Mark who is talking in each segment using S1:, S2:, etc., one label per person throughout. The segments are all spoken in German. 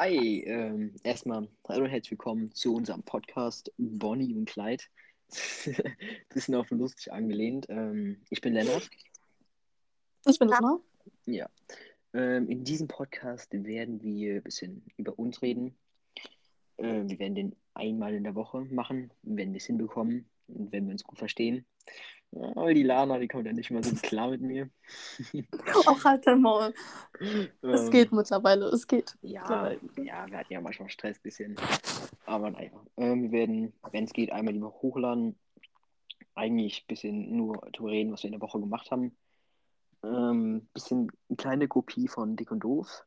S1: Hi, ähm, erstmal hallo und herzlich willkommen zu unserem Podcast Bonnie und Clyde. Bisschen auf lustig angelehnt. Ähm, ich bin Lennart.
S2: Ich bin Lana.
S1: Ja. Ähm, in diesem Podcast werden wir ein bisschen über uns reden. Ähm, wir werden den einmal in der Woche machen, wenn wir es hinbekommen und wenn wir uns gut verstehen. Oh, die Lana, die kommt ja nicht mal so klar mit mir.
S2: Auch halt dein Maul. Es
S1: Ähm,
S2: geht mittlerweile, es geht.
S1: Ja, ja, wir hatten ja manchmal Stress bisschen. Aber naja, ähm, wir werden, wenn es geht, einmal die Woche hochladen. Eigentlich ein bisschen nur darüber reden, was wir in der Woche gemacht haben. Ähm, bisschen eine kleine Kopie von Dick und Doof.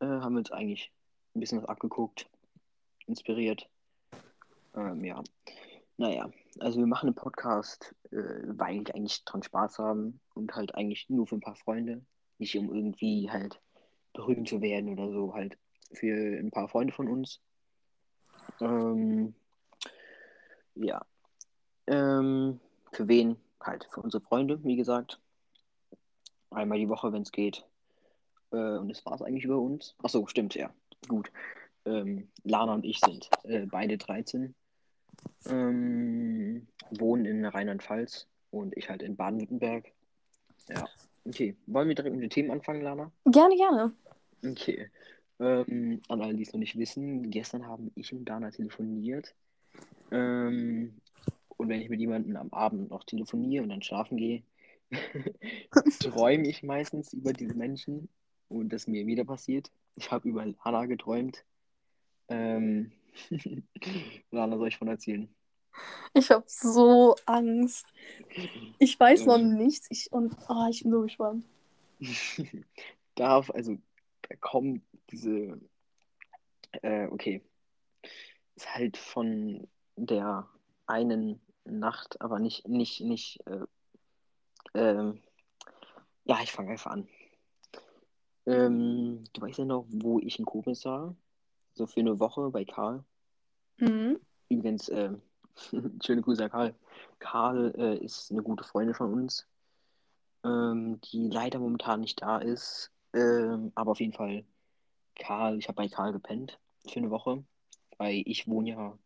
S1: Äh, haben wir uns eigentlich ein bisschen was abgeguckt, inspiriert. Ähm, ja, naja, also wir machen einen Podcast, äh, weil wir eigentlich dran Spaß haben und halt eigentlich nur für ein paar Freunde. Nicht um irgendwie halt berühmt zu werden oder so, halt für ein paar Freunde von uns. Ähm, ja. Ähm, für wen? Halt für unsere Freunde, wie gesagt. Einmal die Woche, wenn es geht. Äh, und das war es eigentlich über uns. Achso, stimmt, ja. Gut. Ähm, Lana und ich sind äh, beide 13. Ähm, wohnen in Rheinland-Pfalz und ich halt in Baden-Württemberg. Ja. Okay. Wollen wir direkt mit den Themen anfangen, Lana?
S2: Gerne, gerne.
S1: Okay. Ähm, an alle, die es noch nicht wissen, gestern haben ich und Dana telefoniert. Ähm, und wenn ich mit jemandem am Abend noch telefoniere und dann schlafen gehe, träume ich meistens über diese Menschen und das mir wieder passiert. Ich habe über Lana geträumt. Ähm, Lana, soll ich von erzählen?
S2: Ich habe so Angst. Ich weiß noch nichts. Ich, und oh, ich bin so gespannt.
S1: darf, also, da kommt diese, äh, okay, ist halt von der einen Nacht, aber nicht, nicht, nicht, äh, ähm, ja, ich fange einfach an. Ähm, du weißt ja noch, wo ich in Koblenz war? So für eine Woche bei Karl.
S2: Mhm.
S1: Übrigens, äh, schöne Grüße an Karl. Karl äh, ist eine gute Freundin von uns, ähm, die leider momentan nicht da ist. Ähm, aber auf jeden Fall, Karl, ich habe bei Karl gepennt für eine Woche, weil ich wohne ja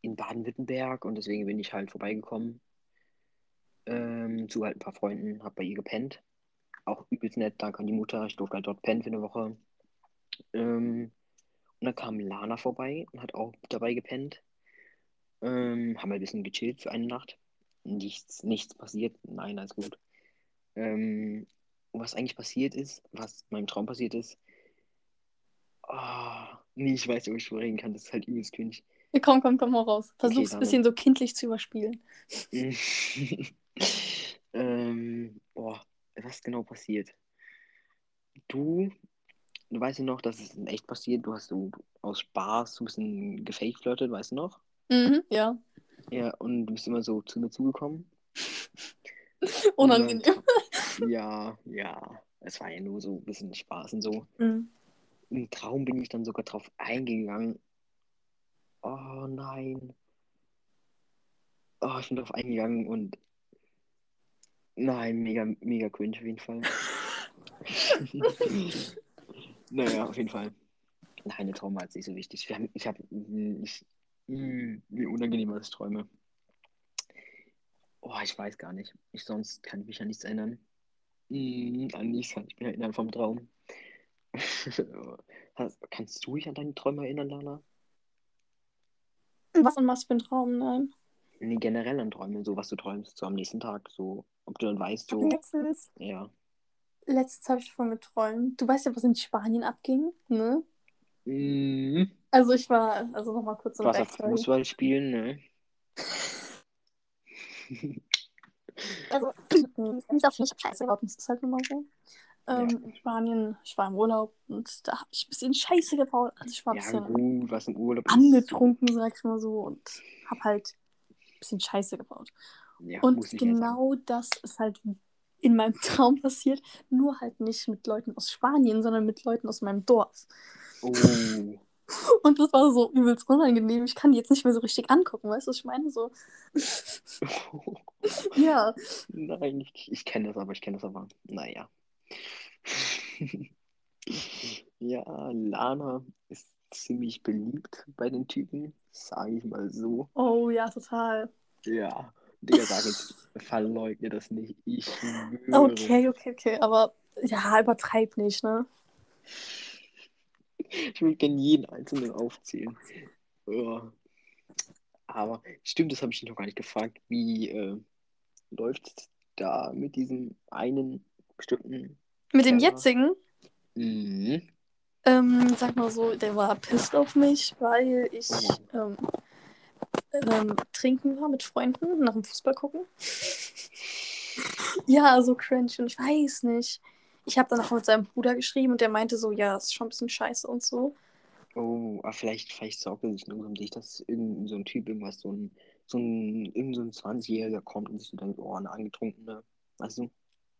S1: in Baden-Württemberg und deswegen bin ich halt vorbeigekommen ähm, zu halt ein paar Freunden, habe bei ihr gepennt. Auch übelst nett, danke an die Mutter. Ich durfte halt dort pennen für eine Woche. Ähm, und dann kam Lana vorbei und hat auch dabei gepennt. Ähm, haben wir ein bisschen gechillt für eine Nacht. Nichts, nichts passiert. Nein, alles gut. Ähm, was eigentlich passiert ist, was in meinem Traum passiert ist, oh, nee, ich weiß nicht, ob ich drüber reden kann. Das ist halt übelst cringe.
S2: Ja, Komm, komm, komm mal raus.
S1: Okay,
S2: Versuch's ein
S1: dann.
S2: bisschen so kindlich zu überspielen.
S1: ähm, boah, was genau passiert? Du, du weißt ja noch, dass es in echt passiert. Du hast so aus Spaß so ein bisschen gefakeflirtet, weißt du noch?
S2: Mhm, ja.
S1: Ja, und du bist immer so zu mir zugekommen.
S2: Unangenehm.
S1: Ja, ja. Es war ja nur so ein bisschen Spaß und so.
S2: Mhm.
S1: Im Traum bin ich dann sogar drauf eingegangen. Oh nein. Oh, ich bin drauf eingegangen und nein, mega, mega cringe auf jeden Fall. naja, auf jeden Fall. Nein, der Traum war jetzt nicht so wichtig. Wir haben, ich habe mh, wie unangenehm war das Träume. Oh, ich weiß gar nicht. Ich, sonst kann ich mich an nichts erinnern. Mm, an nichts kann ich mich erinnern vom Traum. Kannst du dich an deine Träume erinnern, Lana?
S2: Was und was für ein Traum, nein.
S1: Nee, generell an Träume, so was du träumst, so am nächsten Tag, so, ob du dann weißt, so,
S2: Letztens,
S1: ja.
S2: Letztens habe ich davon geträumt. Du weißt ja, was in Spanien abging, ne?
S1: Mm,
S2: Also ich war, also nochmal kurz Backstory.
S1: Fußball spielen, ne?
S2: Also, nicht auf mich scheiße gebaut, das ist halt immer so. Ähm, In Spanien, ich war im Urlaub und da habe ich ein bisschen Scheiße gebaut. Also ich war ein
S1: Ja,
S2: bisschen
S1: gut, was im Urlaub ist.
S2: angetrunken, sag ich mal so, und habe halt ein bisschen Scheiße gebaut.
S1: Ja,
S2: und
S1: ja
S2: genau das ist halt in meinem Traum passiert, nur halt nicht mit Leuten aus Spanien, sondern mit Leuten aus meinem Dorf.
S1: Oh,
S2: Und das war so übelst unangenehm. Ich kann die jetzt nicht mehr so richtig angucken, weißt du, was ich meine? So, ja.
S1: nein, ich, ich kenne das aber, ich kenne das aber. Naja. Ja, Lana ist ziemlich beliebt bei den Typen, sage ich mal so.
S2: Oh ja, total.
S1: Ja, Digga, sag jetzt, verleugne das nicht. Ich schwöre.
S2: Okay, okay, okay. Aber ja, übertreib nicht, ne?
S1: Ich würde gerne jeden einzelnen aufzählen. Ja. Aber stimmt, das habe ich dich noch gar nicht gefragt. Wie äh, läuft es da mit diesem einen bestimmten.
S2: Mit dem
S1: Keller?
S2: jetzigen,
S1: Mhm.
S2: ähm, sag mal so, der war pissed auf mich, weil ich ähm, ähm, trinken war mit Freunden nach dem Fußball gucken. ja, so cringe und ich weiß nicht. Ich habe dann auch mit seinem Bruder geschrieben und der meinte so, ja, ist schon ein bisschen scheiße und so.
S1: Oh, aber vielleicht, vielleicht sorgt er sich nur um dich, dass irgend so ein Typ irgendwas, so ein, so ein, irgend so ein 20-Jähriger kommt und sich so denkt, oh, eine angetrunkene, weißt du?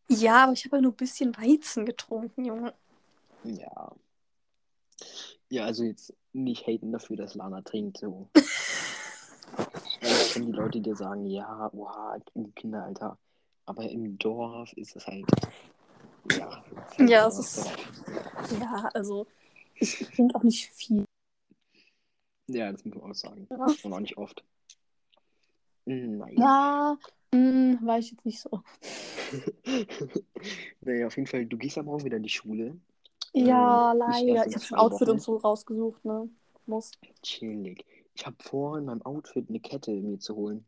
S2: Ja, aber ich habe ja nur ein bisschen Weizen getrunken, Junge.
S1: Ja. Ja, also jetzt nicht haten dafür, dass Lana trinkt, so. Kenne die Leute, die sagen, ja, oha, im Kinderalter. Aber im Dorf ist es halt, ja. halt
S2: Ja, es ist-. Ja, also ich, ich trinke auch nicht viel.
S1: Ja, das muss man auch sagen. Und auch nicht oft. Hm, Nein.
S2: Na, hm, war ich jetzt nicht so.
S1: naja, auf jeden Fall, du gehst ja morgen wieder in die Schule.
S2: Ja,
S1: Ähm,
S2: leider. Ich habe schon Outfit
S1: Wochen.
S2: und so rausgesucht, ne? Muss.
S1: Chillig. Ich habe vor, in meinem Outfit eine Kette mir zu holen.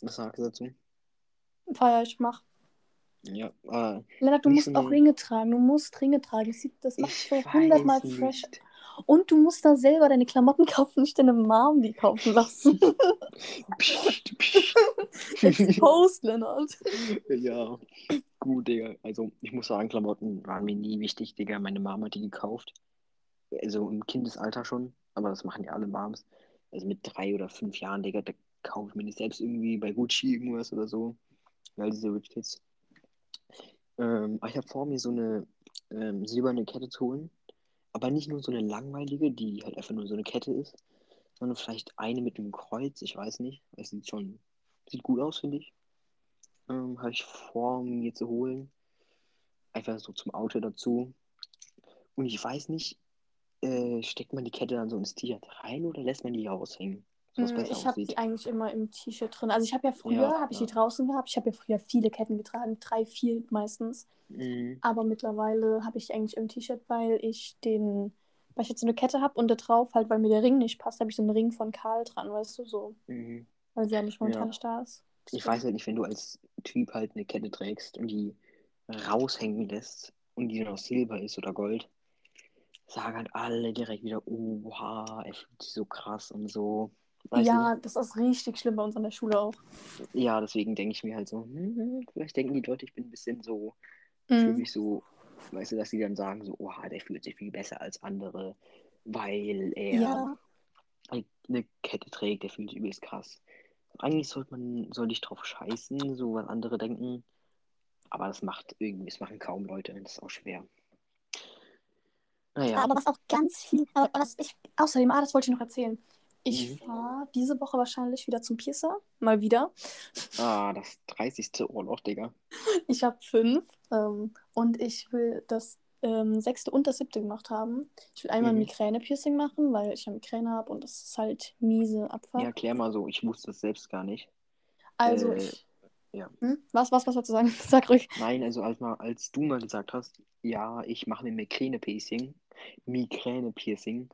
S1: Was sagst du dazu?
S2: Feier ich, mach.
S1: Ja, äh,
S2: Lennart, du musst
S1: so
S2: auch Ringe tragen. Du musst Ringe tragen. Das, sieht, das macht so hundertmal fresh. Und du musst da selber deine Klamotten kaufen, nicht deine Mom die kaufen lassen.
S1: Psst, psst.
S2: Exposed, Lennart.
S1: ja, gut, Digga. Also, ich muss sagen, Klamotten waren mir nie wichtig, Digga. Meine Mama hat die gekauft. Also im Kindesalter schon, aber das machen ja alle Moms. Also mit drei oder fünf Jahren, Digga, da kaufe ich mir nicht selbst irgendwie bei Gucci irgendwas oder so. Weil diese Rich Kids. Ähm, ich habe vor, mir so eine ähm, silberne Kette zu holen. Aber nicht nur so eine langweilige, die halt einfach nur so eine Kette ist, sondern vielleicht eine mit einem Kreuz, ich weiß nicht. Es sieht schon, sieht gut aus, finde ich. Ähm, habe ich vor, mir zu holen. Einfach so zum Auto dazu. Und ich weiß nicht, äh, steckt man die Kette dann so ins T-Shirt rein oder lässt man die raushängen? Besser
S2: Ich habe die eigentlich immer im T-Shirt drin. Also ich habe ja früher,
S1: Ja,
S2: habe ich
S1: ja.
S2: die draußen gehabt. Ich habe ja früher viele Ketten getragen, drei, vier meistens.
S1: Mhm.
S2: Aber mittlerweile habe ich die eigentlich im T-Shirt, weil ich den, weil ich jetzt so eine Kette habe und da drauf halt, weil mir der Ring nicht passt, habe ich so einen Ring von Karl dran, weißt du, so,
S1: Mhm.
S2: weil sie ja nicht momentan
S1: Ja.
S2: nicht da ist.
S1: Ich weiß halt nicht, wenn du als Typ halt eine Kette trägst und die raushängen lässt und die dann aus Silber ist oder Gold, sagen halt alle direkt wieder, oha, er fühlt sich so krass und so. Weißt
S2: Ja, das ist richtig schlimm bei uns an der Schule auch.
S1: Ja, deswegen denke ich mir halt so, hm, vielleicht denken die Leute, ich bin ein bisschen so, fühle
S2: Mhm.
S1: mich so, weißt du, dass die dann sagen so, oha, der fühlt sich viel besser als andere, weil er
S2: Ja,
S1: halt eine Kette trägt, der fühlt sich übelst krass. Eigentlich sollte man, sollte ich drauf scheißen, so was andere denken. Aber das macht irgendwie, das machen kaum Leute, das ist auch schwer. Naja,
S2: aber was auch ganz viel. Aber was ich, außerdem, ah, das wollte ich noch erzählen. Ich
S1: Mhm.
S2: fahre diese Woche wahrscheinlich wieder zum Piercer. Mal wieder.
S1: ah, das 30. Ohrloch, Digga.
S2: Ich habe fünf ähm, und ich will das ähm, sechste und das siebte gemacht haben. Ich will einmal ein
S1: Mhm.
S2: Migräne-Piercing machen, weil ich ja Migräne habe und das ist halt miese Abfall.
S1: Ja, klär mal so, ich wusste das selbst gar nicht.
S2: also
S1: äh,
S2: ich.
S1: Ja.
S2: Hm? Was, was, was du sagen? Sag ruhig.
S1: Nein, also als, mal, als du mal gesagt hast, ja, ich mache mir Migräne-Piercing, Migräne-Piercing,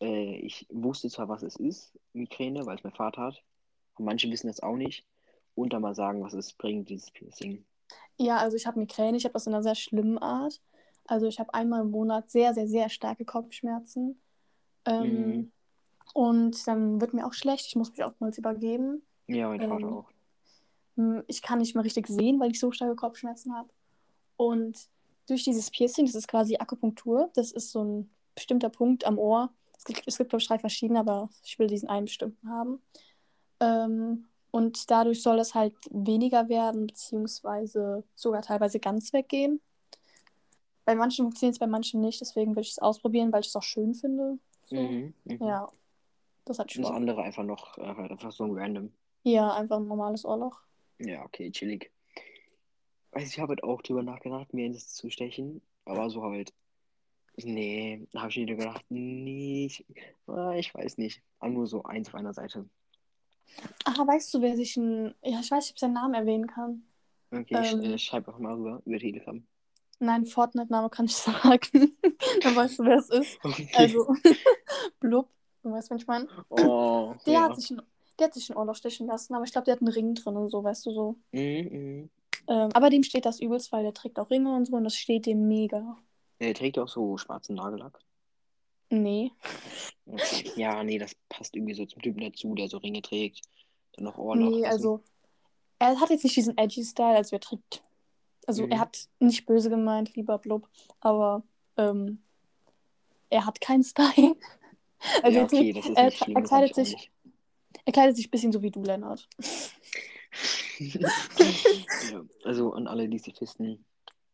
S1: äh, ich wusste zwar, was es ist, Migräne, weil es mein Vater hat, und manche wissen das auch nicht, und dann mal sagen, was es bringt, dieses Piercing.
S2: Ja, also ich habe Migräne, ich habe das in einer sehr schlimmen Art. Also ich habe einmal im Monat sehr, sehr, sehr starke Kopfschmerzen. Ähm,
S1: Mhm.
S2: Und dann wird mir auch schlecht, ich muss mich oftmals übergeben.
S1: Ja, mein Vater
S2: Ähm,
S1: auch.
S2: Hm, Ich kann nicht mehr richtig sehen, weil ich so starke Kopfschmerzen habe. Und durch dieses Piercing, das ist quasi Akupunktur, das ist so ein bestimmter Punkt am Ohr. Es gibt, es gibt glaube ich, drei verschiedene, aber ich will diesen einen bestimmten haben. Ähm, und dadurch soll das halt weniger werden, beziehungsweise sogar teilweise ganz weggehen. Bei manchen funktioniert es, bei manchen nicht, deswegen will ich es ausprobieren, weil ich es auch schön finde. So.
S1: Mhm, mhm.
S2: Ja, das hat
S1: Und das andere einfach noch, äh, halt einfach so ein random.
S2: Ja, einfach ein normales Ohrloch.
S1: Ja, okay, chillig. Weiß ich habe halt auch drüber nachgedacht, mir eins zu stechen. Aber so halt. Nee, da habe ich wieder gedacht, nee, ich, ah, ich weiß nicht. Aber nur so eins auf einer Seite.
S2: Ah, weißt du, wer sich ein. Ja, ich weiß nicht, ob ich seinen Namen erwähnen kann.
S1: Okay, ich
S2: Ähm.
S1: äh, schreibe auch mal rüber über Telegram.
S2: Nein, Fortnite-Name kann ich sagen. Dann weißt du, wer es ist.
S1: Okay.
S2: Also, Blub, du weißt, wen ich meine?
S1: oh,
S2: Der,
S1: ja.
S2: hat sich ein, der hat sich ein Ohrloch stechen lassen, aber ich glaube, der hat einen Ring drin und so, weißt du so.
S1: Mhm.
S2: Ähm, aber dem steht das übelst, weil der trägt auch Ringe und so und das steht dem mega.
S1: Er trägt auch so schwarzen Nagellack.
S2: Nee.
S1: Okay. Ja, nee, das passt irgendwie so zum Typen dazu, der so Ringe trägt. Dann noch Ohrloch.
S2: Nee, also, er hat jetzt nicht diesen edgy Style, also er trägt. Also,
S1: Mhm.
S2: er hat nicht böse gemeint, lieber Blub, aber ähm, er hat keinen Style. Also,
S1: ja,
S2: er,
S1: okay, das ist
S2: er,
S1: nicht schlimm.
S2: er,
S1: das hab
S2: kleidet sich. Er kleidet sich ein bisschen so wie du, Lennart.
S1: ja, also an alle, die sich wissen,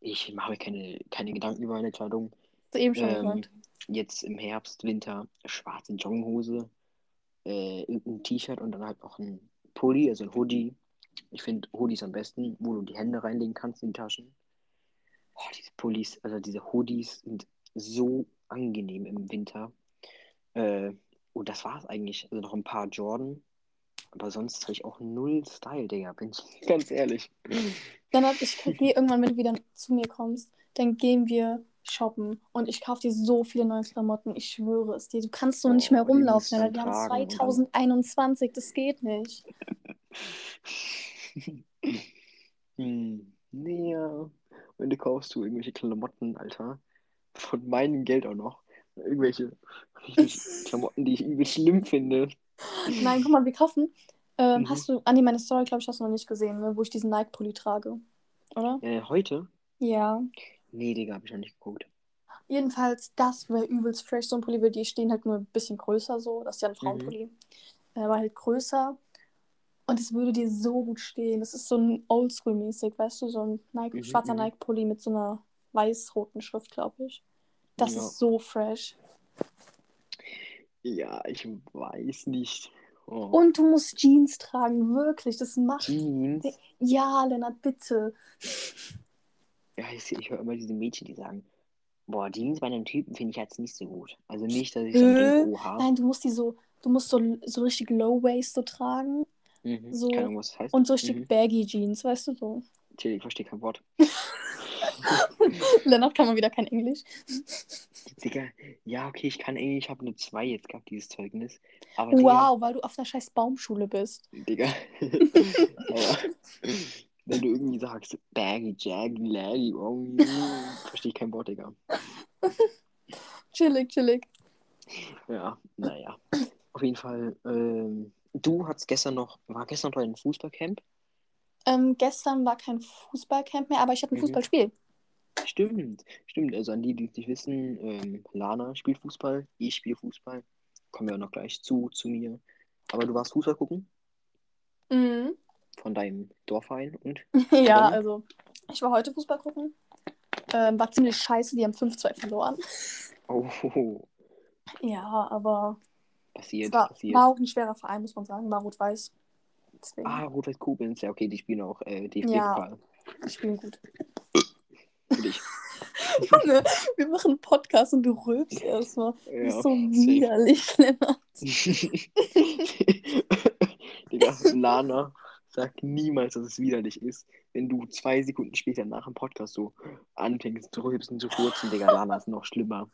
S1: ich mache mir keine, keine Gedanken über meine Kleidung.
S2: Du eben schon
S1: Ähm,
S2: gesagt.
S1: jetzt im Herbst, Winter, schwarze Jogginghose, äh, irgendein T-Shirt und dann halt noch ein Pulli, also ein Hoodie. Ich finde Hoodies am besten, wo du die Hände reinlegen kannst in die Taschen. Oh, diese Pullis, also diese Hoodies sind so angenehm im Winter. Äh, und das war's eigentlich. Also noch ein paar Jordan. Aber sonst habe ich auch null Style, Digga, bin ich ganz ehrlich.
S2: Lennart, ich gehe irgendwann, wenn du wieder zu mir kommst, dann gehen wir shoppen und ich kaufe dir so viele neue Klamotten. Ich schwöre es dir. Du kannst so nicht mehr
S1: Oh, die musst
S2: rumlaufen, Lennart. Wir
S1: dann
S2: haben
S1: tragen und dann-
S2: 2021, das geht nicht.
S1: hm, nee, ja. Wenn du kaufst du irgendwelche Klamotten, Alter. Von meinem Geld auch noch. Irgendwelche Klamotten, die ich übel schlimm finde.
S2: Nein, guck mal, wir kaufen. Ähm,
S1: Mhm.
S2: Hast du, Andi, meine Story, glaube ich, hast du noch nicht gesehen, ne? wo ich diesen Nike-Pulli trage. Oder?
S1: Äh, heute?
S2: Ja.
S1: Nee, Digga, hab ich noch nicht geguckt.
S2: Jedenfalls, das wäre übelst fresh. So ein Pulli würde die stehen halt nur ein bisschen größer so. Das ist ja ein Frauenpulli. Er war halt größer. Und es würde dir so gut stehen. Das ist so ein Oldschool-mäßig, weißt du, so ein Nike,
S1: Mhm,
S2: schwarzer
S1: mhm.
S2: Nike-Pulli mit so einer weiß-roten Schrift, glaube ich. Das
S1: Ja.
S2: ist so fresh.
S1: Ja, ich weiß nicht. Oh.
S2: Und du musst Jeans tragen, wirklich. Das macht.
S1: Jeans?
S2: Ja, Lennart, bitte.
S1: Ja, ich, ich höre immer diese Mädchen, die sagen, boah, Jeans bei einem Typen finde ich jetzt nicht so gut. Also nicht, dass ich dann denke, oha.
S2: Nein, du musst die so, du musst so, so richtig Low-Waist so tragen
S1: Mhm.
S2: so-
S1: Keine Ahnung, was das heißt.
S2: und so richtig
S1: Mhm.
S2: baggy Jeans, weißt du so.
S1: Chill, ich verstehe kein Wort.
S2: Lennart kann mal wieder kein Englisch.
S1: Digga, ja, okay, ich kann Englisch, ich habe eine 2 jetzt gehabt, dieses Zeugnis. Aber Digga,
S2: Wow, weil du auf einer scheiß Baumschule bist.
S1: Digga. Aber wenn du irgendwie sagst, baggy, jaggy, laggy, oh, verstehe ich kein Wort, Digga.
S2: Chillig, chillig.
S1: Ja, naja. Auf jeden Fall, ähm, du hattest gestern noch, war gestern noch ein Fußballcamp?
S2: Ähm, gestern war kein Fußballcamp mehr, aber ich hatte ein
S1: Mhm.
S2: Fußballspiel.
S1: Stimmt, stimmt. Also an die, die es nicht wissen, ähm, Lana spielt Fußball, ich spiele Fußball. Kommen wir auch noch gleich zu, zu mir. Aber du warst Fußball gucken
S2: Mhm.
S1: von deinem Dorfverein und
S2: ja,
S1: Dann?
S2: also ich war heute Fußball gucken. Ähm, war ziemlich scheiße, die haben 5-2 verloren.
S1: oh,
S2: Ja, aber
S1: passiert,
S2: war,
S1: passiert.
S2: war auch ein schwerer Verein, muss man sagen. War rot-weiß.
S1: Ah, Rot-Weiß Koblenz, ja, okay, die spielen auch äh,
S2: Ja.
S1: DFB-Pokal.
S2: die spielen gut.
S1: Für dich.
S2: Junge, wir machen einen Podcast und du rülpst erstmal.
S1: Ja,
S2: bist so
S1: safe.
S2: widerlich, Lennart.
S1: Digga, Lana sagt niemals, dass es widerlich ist. Wenn du zwei Sekunden später nach dem Podcast so anfängst zu rülpsen, zu furzen, Digga, Lana ist noch schlimmer.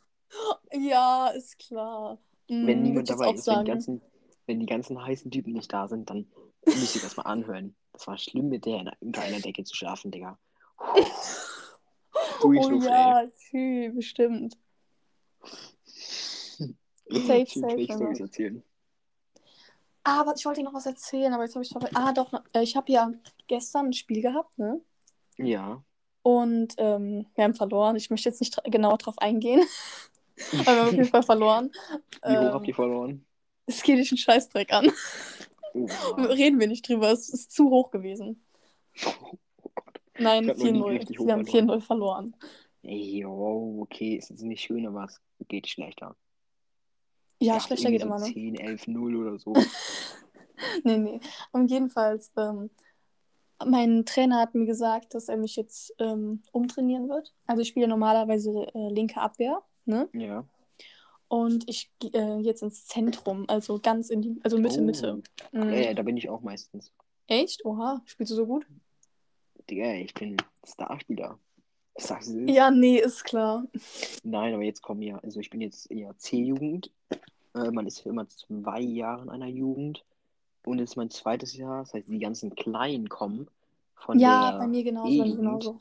S2: Ja, ist klar. Mhm,
S1: Wenn
S2: würd
S1: niemand dabei ist, wenn die, ganzen, wenn die ganzen heißen Typen nicht da sind, dann müsst ihr das mal anhören. Das war schlimm, mit der in- unter einer Decke zu schlafen, Digga.
S2: Oh
S1: Durchschluss,
S2: ja, tschü, bestimmt.
S1: ey.
S2: safe, safe,
S1: Fake-Stories
S2: Junge.
S1: erzählen.
S2: Ah, aber ich wollte dir noch was erzählen, aber jetzt habe ich vergessen. Ah, doch, äh, ich habe ja gestern ein Spiel gehabt, ne?
S1: Ja.
S2: Und ähm, wir haben verloren. Ich möchte jetzt nicht genauer drauf eingehen. aber wir haben auf jeden Fall verloren.
S1: Wie hoch
S2: Ähm,
S1: habt ihr verloren?
S2: Es geht dich einen Scheißdreck an.
S1: Oha.
S2: Reden wir nicht drüber. Es ist zu hoch gewesen. Nein,
S1: Ich hab noch nie
S2: 4-0.
S1: richtig hoch
S2: Wir haben
S1: verloren.
S2: 4-0 verloren.
S1: Yo, okay, ist jetzt nicht schön, aber es geht schlechter.
S2: Ja, schlechter geht
S1: irgendwie
S2: immer,
S1: so
S2: ne?
S1: 10, 11, 0 oder so.
S2: Nee, nee. Und jedenfalls, ähm, mein Trainer hat mir gesagt, dass er mich jetzt ähm, umtrainieren wird. Also ich spiele normalerweise äh, linke Abwehr, ne?
S1: Ja.
S2: Und ich gehe äh, jetzt ins Zentrum, also ganz in die, also Mitte,
S1: Oh.
S2: Mitte. Mhm.
S1: Ja, ja, da bin ich auch meistens.
S2: Echt? Oha, spielst du so gut?
S1: Digga, ich bin Starspieler. Sagst du das?
S2: Ja, nee, ist klar.
S1: Nein, aber jetzt kommen ja, also ich bin jetzt eher C-Jugend. Äh, man ist immer zwei Jahre in einer Jugend. Und es ist mein zweites Jahr. Das heißt, die ganzen Kleinen kommen von
S2: Ja,
S1: der
S2: bei mir genauso, bei mir genauso.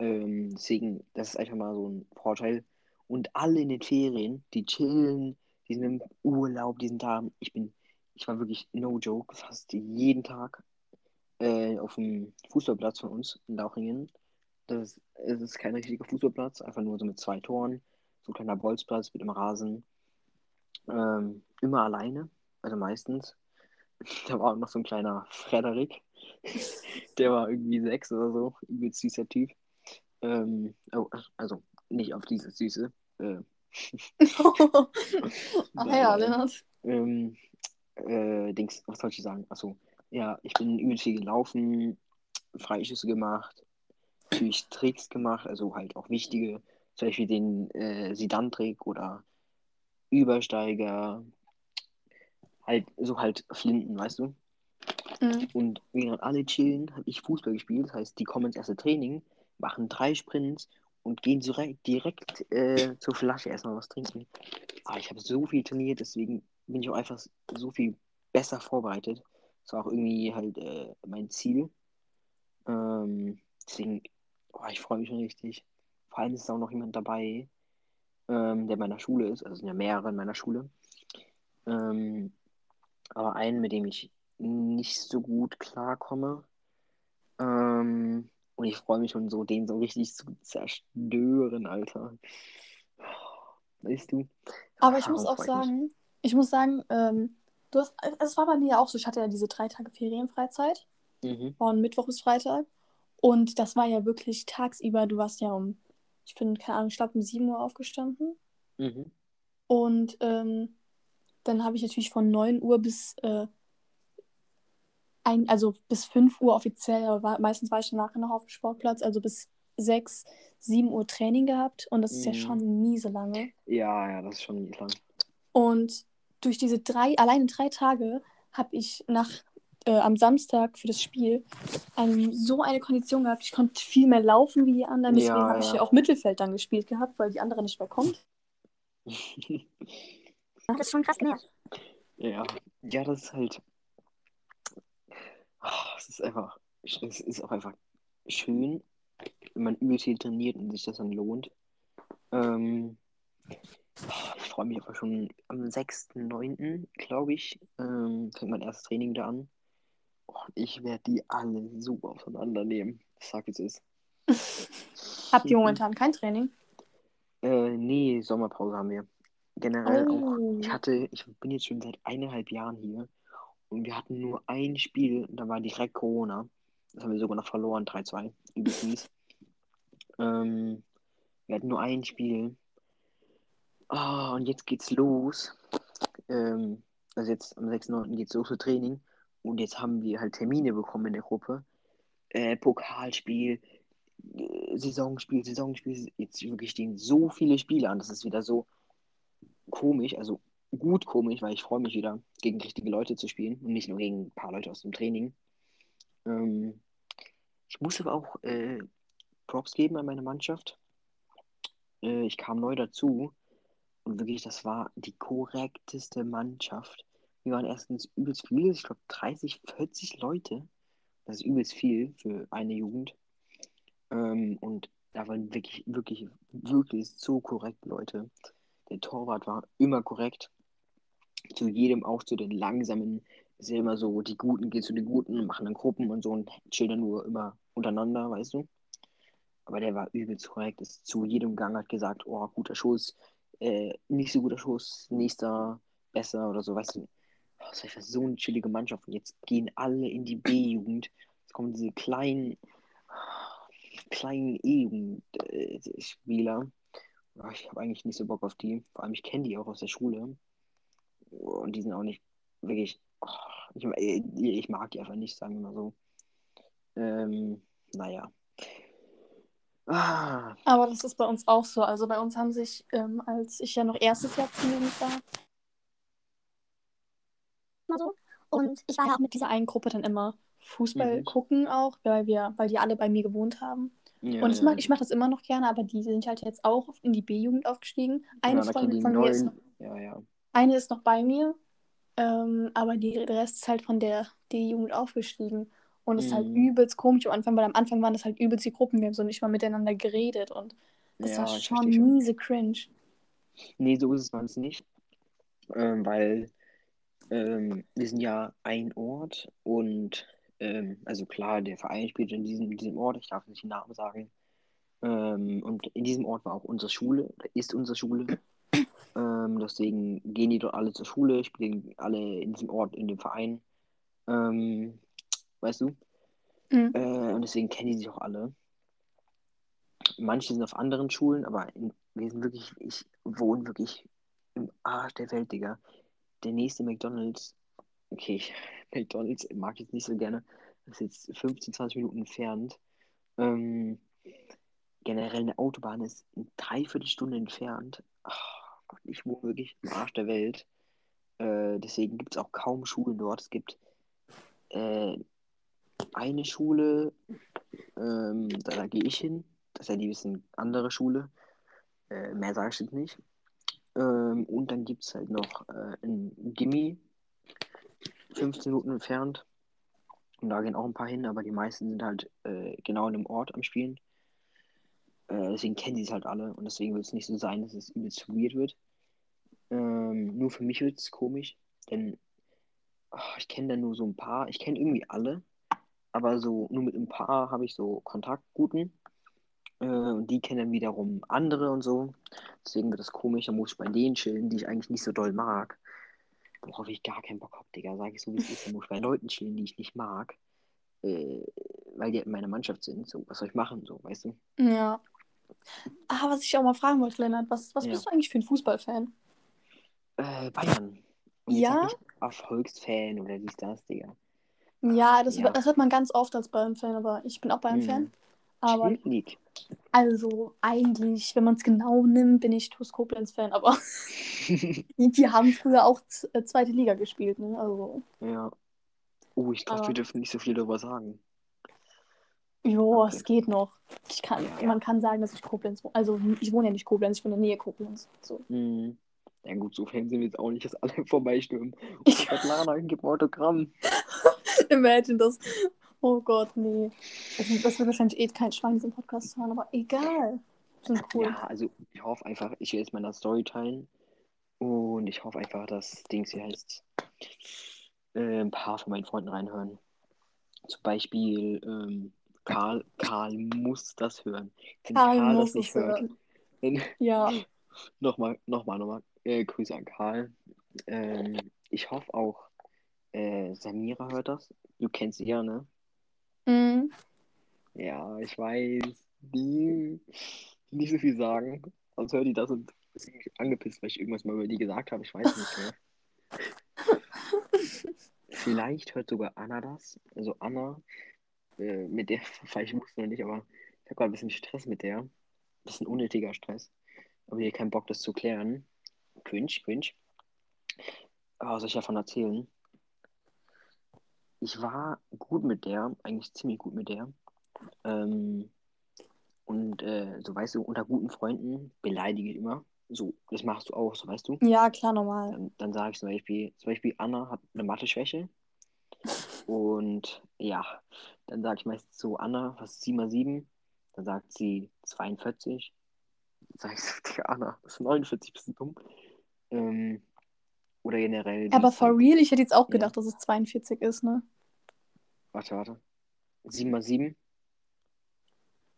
S1: Ähm, deswegen, das ist einfach mal so ein Vorteil. Und alle in den Ferien, die chillen, die sind im Urlaub, die sind da. Ich bin, ich war wirklich, no joke, fast jeden Tag äh, auf dem Fußballplatz von uns in Lauchingen. Das ist, es ist kein richtiger Fußballplatz, einfach nur so mit zwei Toren, so ein kleiner Bolzplatz mit dem Rasen. Ähm, immer alleine, also meistens. Da war auch noch so ein kleiner Frederik, der war irgendwie sechs oder so, übelst süßer Typ. Ähm, oh, also nicht auf dieses Süße. Äh,
S2: Ach ja, Lennart.
S1: ähm, äh, Dings, was soll ich sagen? Achso, ja, ich bin übelst viel gelaufen, Freischüsse gemacht, natürlich Tricks gemacht, also halt auch wichtige, zum Beispiel den äh, Sidan-Trick oder Übersteiger, halt so halt Flinten, weißt du?
S2: Mhm.
S1: Und während alle chillen, habe ich Fußball gespielt. Das heißt, die kommen ins erste Training, machen drei Sprints und gehen direkt, direkt äh, zur Flasche erstmal was trinken. Aber ich habe so viel trainiert, deswegen bin ich auch einfach so viel besser vorbereitet. Das war auch irgendwie halt äh, mein Ziel. Ähm, deswegen, oh, ich freue mich schon richtig. Vor allem ist auch noch jemand dabei, ähm, der in meiner Schule ist. Also es sind ja mehrere in meiner Schule. Ähm, aber einen, mit dem ich nicht so gut klarkomme. Ähm, und ich freue mich schon so, den so richtig zu zerstören, Alter. Weißt du?
S2: Aber ich muss
S1: Darauf
S2: auch sagen, ich muss sagen, ähm, du hast, es war bei mir ja auch so, ich hatte ja diese drei Tage Ferienfreizeit,
S1: Mhm.
S2: von Mittwoch bis Freitag. Und das war ja wirklich tagsüber, du warst ja um, ich bin, keine Ahnung, ich glaube um 7 Uhr aufgestanden.
S1: Mhm.
S2: Und ähm, dann habe ich natürlich von 9 Uhr bis, äh, ein, also bis 5 Uhr offiziell, aber war, meistens war ich dann nachher noch auf dem Sportplatz, also bis 6, 7 Uhr Training gehabt. Und das ist ja
S1: Mhm.
S2: schon miese lange.
S1: Ja, ja, das ist schon lang.
S2: Und durch diese drei, alleine drei Tage habe ich nach äh, am Samstag für das Spiel ähm, so eine Kondition gehabt. Ich konnte viel mehr laufen wie die anderen. Deswegen
S1: Ja,
S2: habe ich
S1: ja.
S2: ja auch Mittelfeld dann gespielt gehabt, weil die andere nicht mehr kommt. Das ist schon krass genervt.
S1: Ja, ja, das ist halt. Ah, Es ist einfach. Es ist auch einfach schön, wenn man viel trainiert und sich das dann lohnt. Ähm, ich freue mich einfach schon am 6.9., glaube ich, ähm, fängt mein erstes Training da an. Oh, und ich werde die alle so auseinandernehmen. Ich sag, es ist.
S2: Habt ihr momentan kein Training?
S1: Äh, nee, Sommerpause haben wir. Generell auch.
S2: Oh.
S1: Ich hatte, ich bin jetzt schon seit eineinhalb Jahren hier und wir hatten nur ein Spiel und da war direkt Corona. Das haben wir sogar noch verloren, 3-2, übelst mies. Ähm, wir hatten nur ein Spiel. Ah, und jetzt geht's los. Ähm, also jetzt am 6.9. geht's los für Training und jetzt haben wir halt Termine bekommen in der Gruppe. Äh, Pokalspiel, äh, Saisonspiel, Saisonspiel. Jetzt wirklich stehen so viele Spiele an. Das ist wieder so komisch, also gut komisch, weil ich freue mich wieder, gegen richtige Leute zu spielen und nicht nur gegen ein paar Leute aus dem Training. Ähm, ich muss aber auch äh, Props geben an meine Mannschaft. Äh, ich kam neu dazu und wirklich, das war die korrekteste Mannschaft. Wir waren erstens übelst viele, ich glaube 30, 40 Leute. Das ist übelst viel für eine Jugend. Ähm, und da waren wirklich, wirklich, wirklich so korrekt Leute. Der Torwart war immer korrekt. Zu jedem, auch zu den langsamen. Ist ja immer so, die Guten gehen zu den Guten, machen dann Gruppen und so und chillen nur immer untereinander, weißt du. Aber der war übelst korrekt. Ist zu jedem Gang hat gesagt, oh, guter Schuss, äh, nicht so guter Schuss, nächster besser oder so, weißt du. Oh, das war so eine chillige Mannschaft. Und jetzt gehen alle in die B-Jugend. Jetzt kommen diese kleinen, kleinen E-Jugend-Spieler. Ah, Ich habe eigentlich nicht so Bock auf die. Vor allem, ich kenne die auch aus der Schule. Und die sind auch nicht wirklich. oh, Ich, ich mag die einfach nicht, sagen wir mal so. Ähm, naja. Ah,
S2: Aber das ist bei uns auch so. Also bei uns haben sich, ähm, als ich ja noch erstes Jahr Zivildienst war, mal so. Und ich war ja auch mit dieser einen Gruppe dann immer Fußball
S1: Mhm.
S2: gucken auch, weil wir, weil die alle bei mir gewohnt haben.
S1: ja,
S2: Und ich mache ich mach das immer noch gerne, aber die sind halt jetzt auch in die B-Jugend aufgestiegen. Eine
S1: ja,
S2: Freundin von mir ist noch,
S1: ja.
S2: eine ist noch bei mir, ähm, aber die, der Rest ist halt von der D-Jugend aufgestiegen. Und es ist halt
S1: Mhm.
S2: übelst komisch am Anfang, weil am Anfang waren das halt übelst die Gruppen, wir haben so nicht mal miteinander geredet und das
S1: Ja,
S2: war schon miese cringe.
S1: Nee, so ist es uns nicht. Ähm, weil ähm, wir sind ja ein Ort und ähm, also klar, der Verein spielt in diesem, diesem Ort, ich darf nicht den Namen sagen. Ähm, und in diesem Ort war auch unsere Schule, ist unsere Schule. Ähm, deswegen gehen die dort alle zur Schule, spielen alle in diesem Ort, in dem Verein. Ähm, weißt du?
S2: Mhm.
S1: Äh, und deswegen kennen die sich auch alle. Manche sind auf anderen Schulen, aber in, wir sind wirklich, ich wohne wirklich im Arsch der Welt, Digga. Der nächste McDonalds, okay, McDonalds mag ich jetzt nicht so gerne, das ist jetzt 15, 20 Minuten entfernt. Ähm, generell eine Autobahn ist eine Dreiviertelstunde entfernt. Ach Gott, ich wohne wirklich im Arsch der Welt. Äh, deswegen gibt es auch kaum Schulen dort. Es gibt äh, eine Schule, ähm, da, da gehe ich hin. Das ist ja die bisschen andere Schule. Äh, mehr sage ich jetzt nicht. Ähm, und dann gibt es halt noch äh, ein Gimmi, 15 Minuten entfernt. Und da gehen auch ein paar hin, aber die meisten sind halt äh, genau in dem Ort am Spielen. Äh, deswegen kennen die es halt alle und deswegen wird es nicht so sein, dass es übelst weird wird. Ähm, nur für mich wird es komisch, denn ach, ich kenne da nur so ein paar. Ich kenne irgendwie alle, aber so nur mit ein paar habe ich so Kontaktguten. Äh, und die kennen dann wiederum andere und so. Deswegen wird es komisch, da muss ich bei denen chillen, die ich eigentlich nicht so doll mag. Worauf ich gar keinen Bock habe, Digga. Sag ich so, wie es ist. Da muss ich bei Leuten chillen, die ich nicht mag. Äh, weil die halt in meiner Mannschaft sind. So, was soll ich machen, so, weißt du?
S2: Ja. Ah, was ich auch mal fragen wollte, Lennart, was, was
S1: Ja.
S2: bist du eigentlich für ein Fußballfan?
S1: Äh, Bayern. Und
S2: Ja?
S1: Erfolgsfan oder dies, das, Digga.
S2: Ja, das,
S1: Ja.
S2: das hört man ganz oft als Bayern-Fan, aber ich bin auch Bayern-Fan.
S1: Mhm.
S2: Aber
S1: League.
S2: also eigentlich, wenn man es genau nimmt, bin ich TuS Koblenz-Fan, aber die haben früher auch äh, zweite Liga gespielt, ne? Also,
S1: ja. Oh, ich glaube, wir dürfen nicht so viel darüber sagen.
S2: jo,
S1: Okay.
S2: es geht noch. Ich kann,
S1: Ja, ja.
S2: Man kann sagen, dass ich Koblenz wohne. Also ich wohne ja nicht Koblenz, ich wohne in der Nähe Koblenz. So.
S1: Mhm. Ja gut, so Fans sind wir jetzt auch nicht, dass alle vorbeistürmen. Oh Gott, Lana, gib ein Autogramm.
S2: Imagine das. Oh Gott, nee. Das, das wird wahrscheinlich eh kein Schwein in diesem Podcast hören, aber egal. Sind cool.
S1: Ja, also ich hoffe einfach, ich will jetzt das Story teilen. Und ich hoffe einfach, dass Dings hier heißt, äh, ein paar von meinen Freunden reinhören. Zum Beispiel ähm, Karl. Karl muss das hören. Wenn
S2: Karl
S1: Karl,
S2: muss
S1: das nicht hört,
S2: hören.
S1: dann
S2: Ja.
S1: nochmal, nochmal, nochmal. Äh, Grüße an Karl. Ähm, ich hoffe auch, äh, Samira hört das. Du kennst sie ja, ne?
S2: Mhm.
S1: Ja, ich weiß. Die, die nicht so viel sagen. Sonst hört die das und ist irgendwie angepisst, weil ich irgendwas mal über die gesagt habe. Ich weiß nicht mehr. Vielleicht hört sogar Anna das. Also Anna, äh, mit der ich muss noch nicht, aber ich habe gerade ein bisschen Stress mit der. Ein bisschen unnötiger Stress. Aber hier keinen Bock, das zu klären. Cringe, cringe. Aber was soll ich davon erzählen? Ich war gut mit der, eigentlich ziemlich gut mit der. Ähm, und äh, so weißt du, unter guten Freunden beleidige ich immer. So, das machst du auch, so weißt du.
S2: Ja, klar, normal.
S1: Dann, dann sage ich zum Beispiel, zum Beispiel, Anna hat eine Mathe-Schwäche. Und ja, dann sage ich meistens so, Anna, was ist 7 mal 7? Dann sagt sie 42. Dann sage ich so, Anna, das ist 49, bist du dumm? Ähm, oder generell.
S2: Aber for real, ich hätte jetzt auch
S1: Ja.
S2: gedacht, dass es 42 ist, ne?
S1: Warte, warte. 7 mal 7?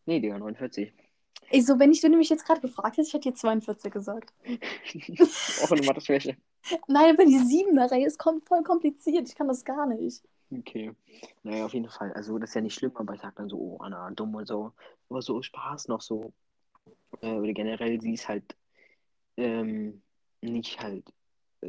S1: Nee, Digga, 49.
S2: Ey, so, wenn ich, wenn du mich jetzt gerade gefragt hättest, ich hätte dir 42 gesagt.
S1: Auch eine Mathe-Schwäche.
S2: Nein, aber die 7er-Reihe ist kom voll kompliziert. Ich kann das gar nicht.
S1: Okay. Naja, auf jeden Fall. Also, das ist ja nicht schlimm, aber ich sag dann so, oh, Anna, dumm und so. Aber so Spaß noch so. Äh, oder generell, sie ist halt ähm, nicht halt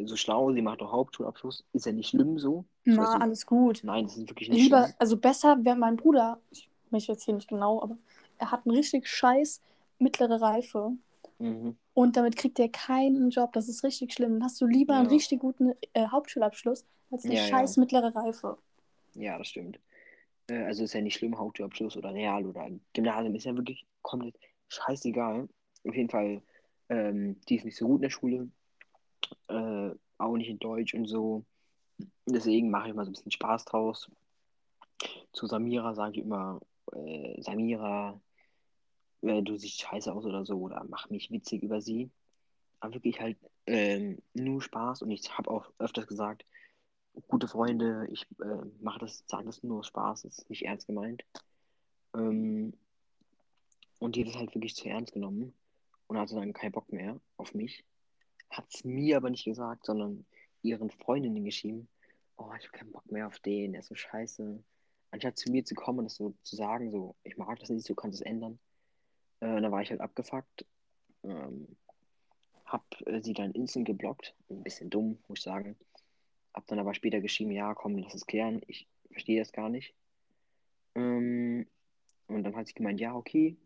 S1: so schlau, sie macht auch Hauptschulabschluss. Ist ja nicht schlimm so. Weiß
S2: Na,
S1: nicht-
S2: alles gut.
S1: Nein, das ist wirklich nicht
S2: Lieber,
S1: schlimm.
S2: also besser wäre mein Bruder, ich weiß jetzt hier nicht genau, aber er hat einen richtig scheiß mittlere Reife.
S1: Mhm.
S2: Und damit kriegt er keinen Job. Das ist richtig schlimm. Dann hast du lieber einen
S1: Ja.
S2: richtig guten äh, Hauptschulabschluss als eine
S1: Ja, ja.
S2: scheiß mittlere Reife.
S1: Ja, das stimmt. Äh, also ist ja nicht schlimm, Hauptschulabschluss oder Real oder Gymnasium ist ja wirklich komplett scheißegal. Auf jeden Fall, ähm, die ist nicht so gut in der Schule, äh, auch nicht in Deutsch und so. Deswegen mache ich mal so ein bisschen Spaß draus. Zu Samira sage ich immer, äh, Samira, äh, du siehst scheiße aus oder so, oder mach mich witzig über sie. Aber wirklich halt ähm, nur Spaß und ich habe auch öfters gesagt, gute Freunde, ich äh, mache das, sage das nur aus Spaß, ist nicht ernst gemeint. Ähm, und die hat es halt wirklich zu ernst genommen und hatte dann keinen Bock mehr auf mich. Hat es mir aber nicht gesagt, sondern ihren Freundinnen geschrieben. Oh, ich habe keinen Bock mehr auf den, der ist so scheiße. Anstatt zu mir zu kommen und das so zu sagen, so, ich mag das nicht, du kannst es ändern. Äh, da war ich halt abgefuckt. Ähm, hab äh, sie dann instant geblockt. Ein bisschen dumm, muss ich sagen. Hab dann aber später geschrieben, ja, komm, lass es klären. Ich verstehe das gar nicht. Ähm, und dann hat sie gemeint, ja, okay.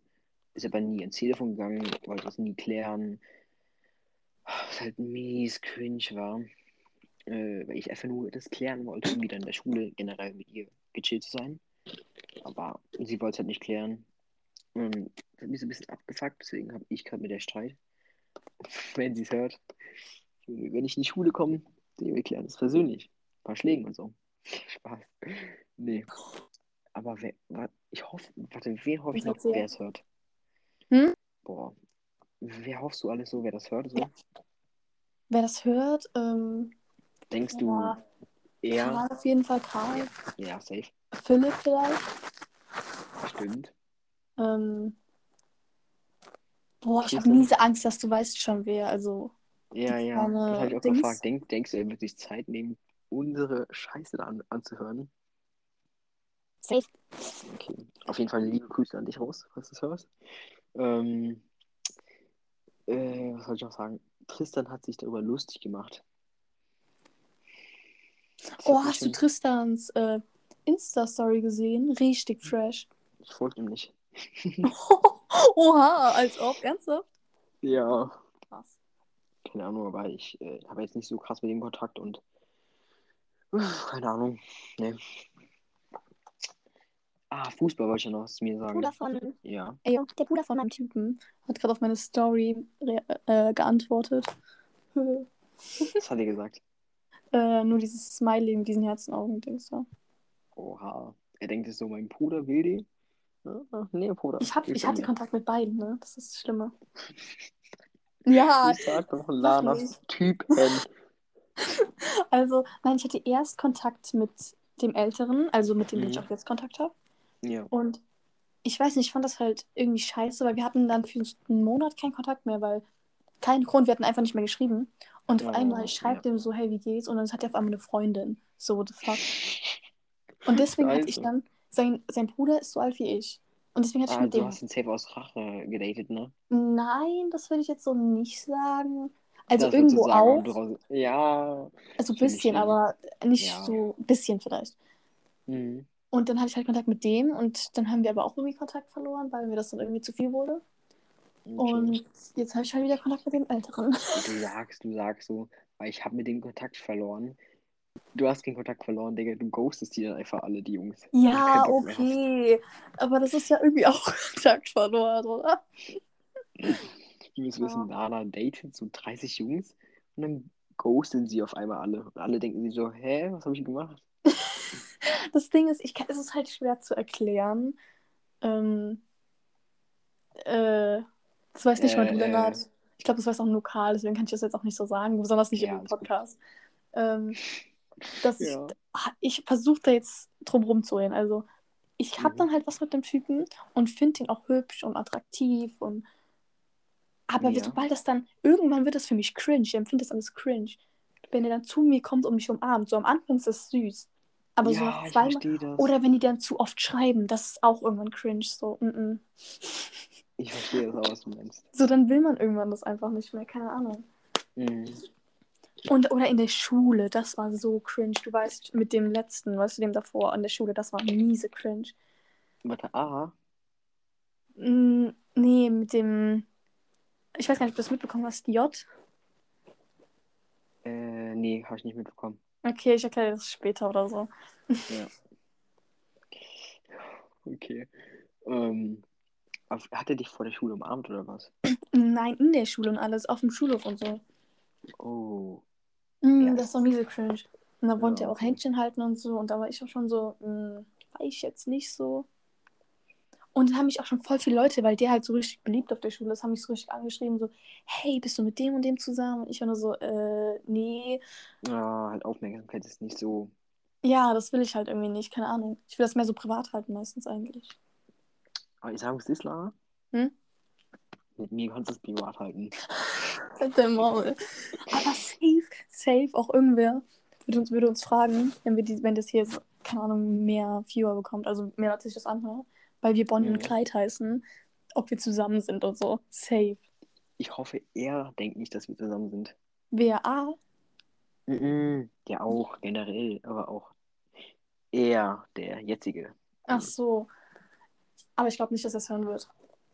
S1: Ist aber nie ins Telefon gegangen, wollte das nie klären. Was halt mies cringe war. Äh, weil ich einfach nur das klären wollte, um wieder in der Schule generell mit ihr gechillt zu sein. Aber sie wollte es halt nicht klären. Und das hat mich so ein bisschen abgefuckt, deswegen habe ich gerade mit der Streit. Wenn sie es hört. Wenn ich in die Schule komme, wir klären das persönlich. Ein paar Schlägen und so. Spaß. Nee. Aber wer, ich hoffe, warte, wen hoffe ich noch, wer es hört?
S2: Hm?
S1: Boah. Wer hoffst du alles so, wer das hört? So?
S2: Ja. Wer das hört, ähm,
S1: Denkst du
S2: ja,
S1: eher?
S2: Karl auf jeden Fall, Karl.
S1: Ja, safe.
S2: Philipp vielleicht.
S1: Stimmt.
S2: Ähm, boah, ich habe miese Angst, dass du weißt schon wer. Also,
S1: Ja, ja. Das habe ich auch
S2: Dings.
S1: gefragt. Denk, denkst du, er wird sich Zeit nehmen, unsere Scheiße da an, anzuhören?
S2: safe.
S1: Okay. Auf jeden Fall liebe Grüße an dich raus, falls du es hörst. Ähm, äh, was soll ich noch sagen? Tristan hat sich darüber lustig gemacht. Das
S2: Oh, hast du Tristans äh, Insta-Story gesehen? Richtig fresh.
S1: Ich folge ihm nicht.
S2: Oha, als ob, ernsthaft?
S1: Ja.
S2: Krass.
S1: Keine Ahnung, aber ich äh, habe jetzt nicht so krass mit ihm Kontakt und Uff, keine Ahnung. Nee. Ah, Fußball wollte ich ja noch was zu mir sagen.
S2: Bruder von,
S1: Ja.
S2: ey, der Bruder von meinem Typen hat gerade auf meine Story äh, geantwortet.
S1: Was hat er gesagt?
S2: äh, nur dieses Smiley mit diesen Herzenaugen-Dings da.
S1: Oha. Er denkt, es ist so mein Bruder, will die? Ah, nee, Bruder.
S2: Ich, hab, ich hatte
S1: mir.
S2: Kontakt mit beiden, ne? Das ist das Schlimme. Ja,
S1: Ich sag doch Lanas. Typen.
S2: also, nein, ich hatte erst Kontakt mit dem Älteren, also mit dem, den ich
S1: Mhm.
S2: auch jetzt Kontakt habe.
S1: Ja.
S2: Und ich weiß nicht, ich fand das halt irgendwie scheiße, weil wir hatten dann für einen Monat keinen Kontakt mehr, weil kein Grund, wir hatten einfach nicht mehr geschrieben. Und auf
S1: Oh,
S2: einmal, ich schreibe
S1: ja.
S2: dem so, hey, wie geht's? Und dann hat er auf einmal eine Freundin. So, the fuck. Und deswegen hatte ich
S1: Scheiße.
S2: dann, sein, sein Bruder ist so alt wie ich. Und deswegen hatte ich
S1: Ah,
S2: mit
S1: du
S2: dem.
S1: hast den Safe aus Rache gedatet, ne?
S2: Nein, das würde ich jetzt so nicht sagen. Also
S1: Das
S2: irgendwo auch.
S1: draus- Ja.
S2: Also ein bisschen, aber nicht
S1: Ja.
S2: so ein bisschen vielleicht.
S1: Mhm.
S2: Und dann hatte ich halt Kontakt mit dem und dann haben wir aber auch irgendwie Kontakt verloren, weil mir das dann irgendwie zu viel wurde.
S1: Okay.
S2: Und jetzt habe ich halt wieder Kontakt mit dem Älteren.
S1: Du sagst, du sagst so, weil ich habe mit dem Kontakt verloren. Du hast keinen Kontakt verloren, Digga. Du ghostest die dann einfach alle, die Jungs. du
S2: Ja, okay. Aber das ist ja irgendwie auch Kontakt verloren, oder?
S1: Die müssen wissen, Lana datet so 30 Jungs und dann ghosten sie auf einmal alle. Und alle denken sich so, hä, was habe ich gemacht?
S2: Das Ding ist, ich kann, es ist halt schwer zu erklären. Ähm, äh, das weiß nicht mal
S1: Äh,
S2: du,
S1: äh.
S2: Lennart. Ich glaube, das weiß auch nur Karl, deswegen kann ich das jetzt auch nicht so sagen, besonders nicht
S1: Ja,
S2: im. Podcast. Ähm, dass
S1: Ja.
S2: ich, ich versuche da jetzt drum rumzureden. Also, ich habe
S1: Mhm.
S2: dann halt was mit dem Typen und finde ihn auch hübsch und attraktiv und aber
S1: Ja.
S2: sobald das dann, irgendwann wird das für mich cringe. Ich empfinde das alles cringe. Wenn er dann zu mir kommt und mich umarmt. So am Anfang ist das süß. Aber so
S1: ja,
S2: nach
S1: ich
S2: zweimal. Oder wenn die dann zu oft schreiben, das ist auch irgendwann cringe. So, mm -mm.
S1: Ich verstehe das auch, was du meinst.
S2: so dann will man irgendwann das einfach nicht mehr. Keine Ahnung.
S1: Mhm.
S2: Und, oder in der Schule, das war so cringe. Du weißt, mit dem letzten, weißt du, dem davor an der Schule, das war miese cringe.
S1: Warte, A?
S2: Mm, nee, mit dem. Ich weiß gar nicht, ob du das mitbekommen hast. J.
S1: Äh, nee, habe ich nicht mitbekommen.
S2: Okay, ich erkläre das später oder so.
S1: Ja. Okay. Ähm, hat er dich vor der Schule umarmt oder was?
S2: Nein, in der Schule und alles, auf dem Schulhof und so.
S1: Oh.
S2: Mm,
S1: Ja,
S2: das war miese cringe. Und da wollte
S1: Ja,
S2: er auch. Händchen halten und so. Und da war ich auch schon so, mm, war ich jetzt nicht so. Und dann haben mich auch schon voll viele Leute, weil der halt so richtig beliebt auf der Schule ist, haben mich so richtig angeschrieben, so, hey, bist du mit dem und dem zusammen? Und ich war nur so, äh, nee.
S1: Ja, halt Aufmerksamkeit ist nicht so.
S2: Ja, das will ich halt irgendwie nicht, keine Ahnung. Ich will das mehr so privat halten meistens eigentlich.
S1: Aber ich sage, es ist Lara.
S2: Hm?
S1: Mit mir kannst du es privat halten.
S2: Halt dein Maul. Aber safe, safe, auch irgendwer würde uns, würde uns fragen, wenn wir die, wenn das hier so, keine Ahnung, mehr Viewer bekommt, also mehr Leute sich das anhören, weil wir Bonnie und
S1: Ja.
S2: Clyde heißen, ob wir zusammen sind und so. Safe.
S1: Ich hoffe, er denkt nicht, dass wir zusammen sind.
S2: Wer A?
S1: Mhm. Ja, auch generell, aber auch er, der jetzige.
S2: Ach so. Aber ich glaube nicht, dass er es hören wird.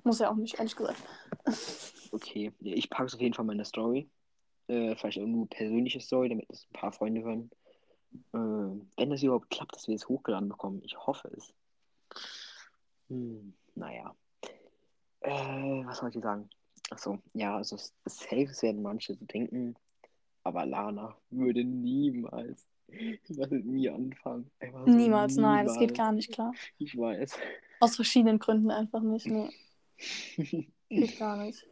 S2: Muss er auch nicht, ehrlich gesagt.
S1: Okay, ich packe es auf jeden Fall mal in der Story. Äh, vielleicht auch nur persönliche Story, damit es ein paar Freunde hören. Äh, wenn das überhaupt klappt, dass wir es hochgeladen bekommen. Ich hoffe es. Hm, naja. Äh, was wollte ich sagen? Achso, ja, also safe werden manche so denken, aber Lana würde niemals was mit mir anfangen. So
S2: Niemals, nein, das geht
S1: niemals.
S2: gar nicht klar.
S1: Ich weiß.
S2: Aus verschiedenen Gründen einfach nicht. Nee, geht gar nicht.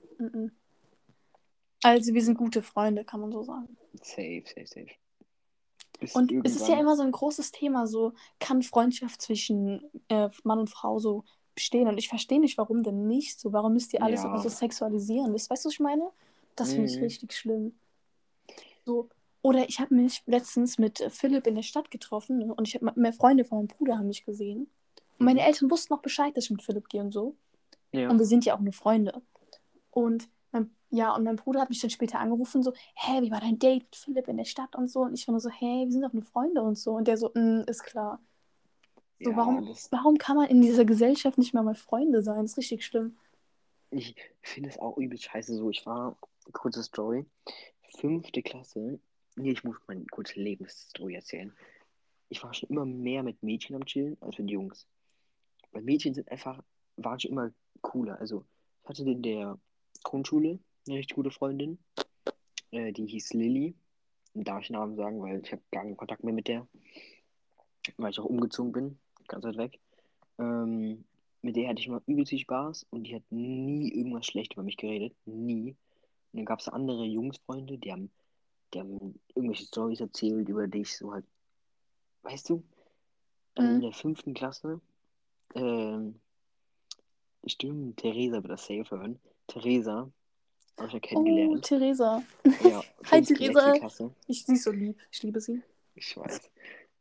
S2: Also, wir sind gute Freunde, kann man so sagen.
S1: safe, safe, safe.
S2: Und es ist ja immer so ein großes Thema, so kann Freundschaft zwischen äh, Mann und Frau so bestehen. Und ich verstehe nicht, warum denn nicht so. Warum müsst ihr alles
S1: Ja.
S2: so sexualisieren? Weißt du, was ich meine? Das finde ich
S1: Mhm.
S2: richtig schlimm. So. Oder ich habe mich letztens mit Philipp in der Stadt getroffen ne? und ich habe mehr Freunde von meinem Bruder haben mich gesehen. Und meine
S1: Mhm.
S2: Eltern wussten noch Bescheid, dass ich mit Philipp gehe und so.
S1: Ja.
S2: Und wir sind ja auch nur Freunde. Und mein, ja, und mein Bruder hat mich dann später angerufen, so, hä, wie war dein Date mit Philipp in der Stadt und so? Und ich war nur so, hä, wir sind doch nur Freunde und so. Und der so, "Mm, ist klar. So,
S1: Ja,
S2: warum,
S1: das,
S2: warum kann man in dieser Gesellschaft nicht mehr mal Freunde sein? Das ist richtig schlimm.
S1: ich finde es auch übel scheiße so. Ich war, kurze Story, fünfte Klasse. Nee, ich muss meine kurze Lebensstory erzählen. Ich war schon immer mehr mit Mädchen am Chillen als mit Jungs. Weil Mädchen sind einfach, waren schon immer cooler. Also, ich hatte in der Grundschule eine richtig gute Freundin. Äh, die hieß Lilly. Darf ich Namen sagen, weil ich habe gar keinen Kontakt mehr mit der. Weil ich auch umgezogen bin, ganz weit weg. Ähm, mit der hatte ich immer übelst viel Spaß und die hat nie irgendwas schlecht über mich geredet. Nie. Und dann gab es andere Jungsfreunde, die haben, die haben irgendwelche Storys erzählt über dich, so halt. Weißt du?
S2: Mhm.
S1: in der fünften Klasse, ähm, stimmt, Theresa wird das safe hören. Theresa habe ich ja
S2: Oh,
S1: kennengelernt.
S2: Theresa.
S1: Ja,
S2: Hi, Theresa.
S1: Klasse.
S2: Ich, sie ist so lieb. Ich liebe sie.
S1: Ich weiß.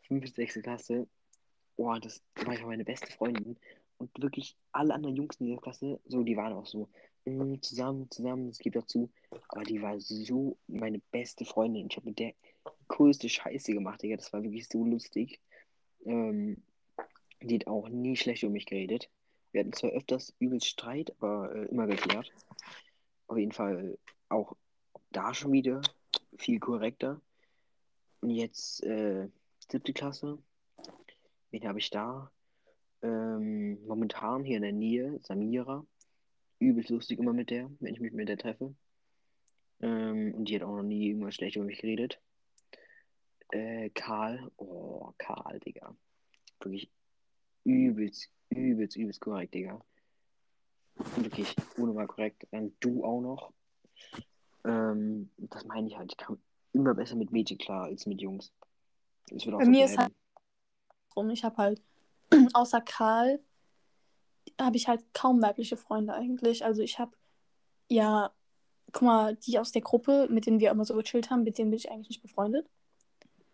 S1: Fünfte, sechste Klasse. Boah, das war ja meine beste Freundin. Und wirklich alle anderen Jungs in dieser Klasse, so, die waren auch so, mm, zusammen, zusammen, es gibt auch zu. Aber die war so meine beste Freundin. Ich habe mit der coolste Scheiße gemacht, Digga. Das war wirklich so lustig. Ähm, die hat auch nie schlecht über mich geredet. Wir hatten zwar öfters übelst Streit, aber äh, immer geklärt. Auf jeden Fall auch da schon wieder viel korrekter. Und jetzt äh, siebte Klasse. Wen habe ich da? Ähm, momentan hier in der Nähe, Samira. Übelst lustig immer mit der, wenn ich mich mit der treffe. Ähm, und die hat auch noch nie irgendwas schlecht über mich geredet. Äh, Karl. Oh, Karl, Digga. Wirklich übelst, übelst, übelst korrekt, Digga. Wirklich unnormal korrekt. Dann du auch noch. Ähm, das meine ich halt. Ich kam immer besser mit Mädchen klar als mit Jungs. Das wird auch
S2: Bei
S1: so
S2: mir ist
S1: bleiben.
S2: Drum, Ich habe halt, außer Karl, habe ich halt kaum weibliche Freunde eigentlich. Also ich habe, ja, guck mal, die aus der Gruppe, mit denen wir immer so gechillt haben, mit denen bin ich eigentlich nicht befreundet.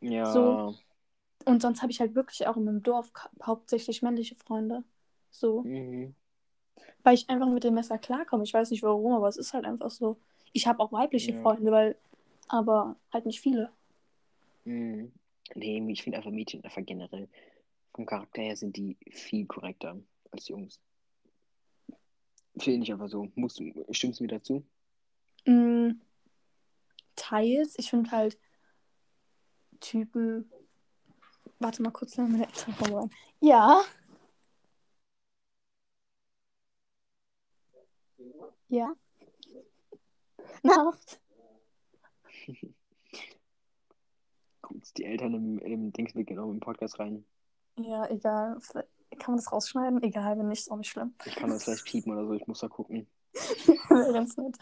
S1: Ja,
S2: so. Und sonst habe ich halt wirklich auch in meinem Dorf hauptsächlich männliche Freunde. So.
S1: mhm.
S2: Weil ich einfach mit dem Messer klarkomme. Ich weiß nicht warum, aber es ist halt einfach so. Ich habe auch weibliche
S1: Ja.
S2: Freunde, weil aber halt nicht viele.
S1: Mhm. Nee, ich finde einfach Mädchen einfach generell vom Charakter her sind die viel korrekter als Jungs. Finde ich einfach so. Musst du, stimmst du mir dazu?
S2: Mm, teils. Ich finde halt Typen. Warte mal kurz, dann meine Eltern kommen. Ja. Ja. Nacht.
S1: Gut, die Eltern im, im Dings mitgenommen im Podcast rein.
S2: Ja, egal. Vielleicht kann man das rausschneiden? Egal, wenn nicht, ist auch nicht schlimm.
S1: Ich kann das vielleicht piepen oder so, ich muss da gucken.
S2: Ganz nett.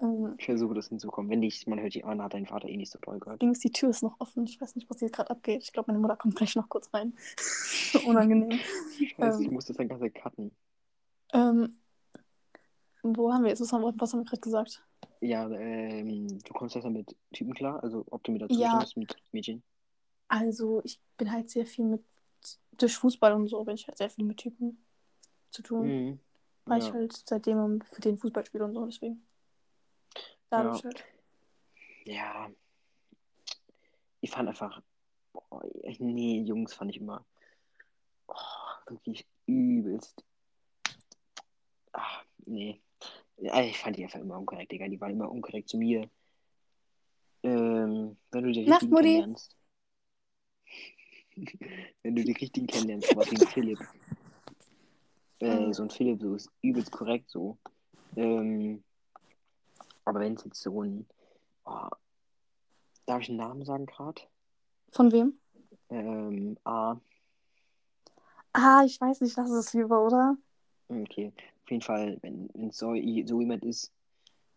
S2: Ähm,
S1: Ich versuche das hinzukommen. Wenn nicht, man hört die an, hat dein Vater eh nicht so toll gehört.
S2: Dings, die Tür ist noch offen. Ich weiß nicht, was hier gerade abgeht. Ich glaube, meine Mutter kommt gleich noch kurz rein. Unangenehm.
S1: Scheiße, ich
S2: Ähm.
S1: muss das dann ganze cutten.
S2: Ähm, wo haben wir jetzt? Was haben wir, wir gerade gesagt?
S1: Ja, ähm, du kommst besser mit Typen klar? Also, ob du mir dazu
S2: Ja.
S1: stimmst mit Mädchen?
S2: Also, ich bin halt sehr viel mit. Durch Fußball und so bin ich halt sehr viel mit Typen zu tun.
S1: Mhm.
S2: Weil
S1: Ja.
S2: ich halt seitdem für den Fußball spiele und so, deswegen. Dadurch
S1: Ja. ja. Ich fand einfach. Boah, nee, Jungs fand ich immer. Oh, wirklich übelst. Ach, nee. Ja, ich fand die einfach immer unkorrekt, Digga. Die waren immer unkorrekt zu mir. Ähm, wenn du die
S2: Nacht,
S1: richtigen
S2: Mutti.
S1: kennenlernst. wenn du die richtigen kennenlernst, aber wie ein Philipp. Äh, so ein Philipp, so ist übelst korrekt so. Ähm, aber wenn es jetzt so ein. Oh, darf ich einen Namen sagen gerade?
S2: Von wem?
S1: Ähm, A.
S2: Ah, ich weiß nicht, lass es lieber, oder?
S1: Okay. Auf jeden Fall, wenn wenn es so, so jemand ist,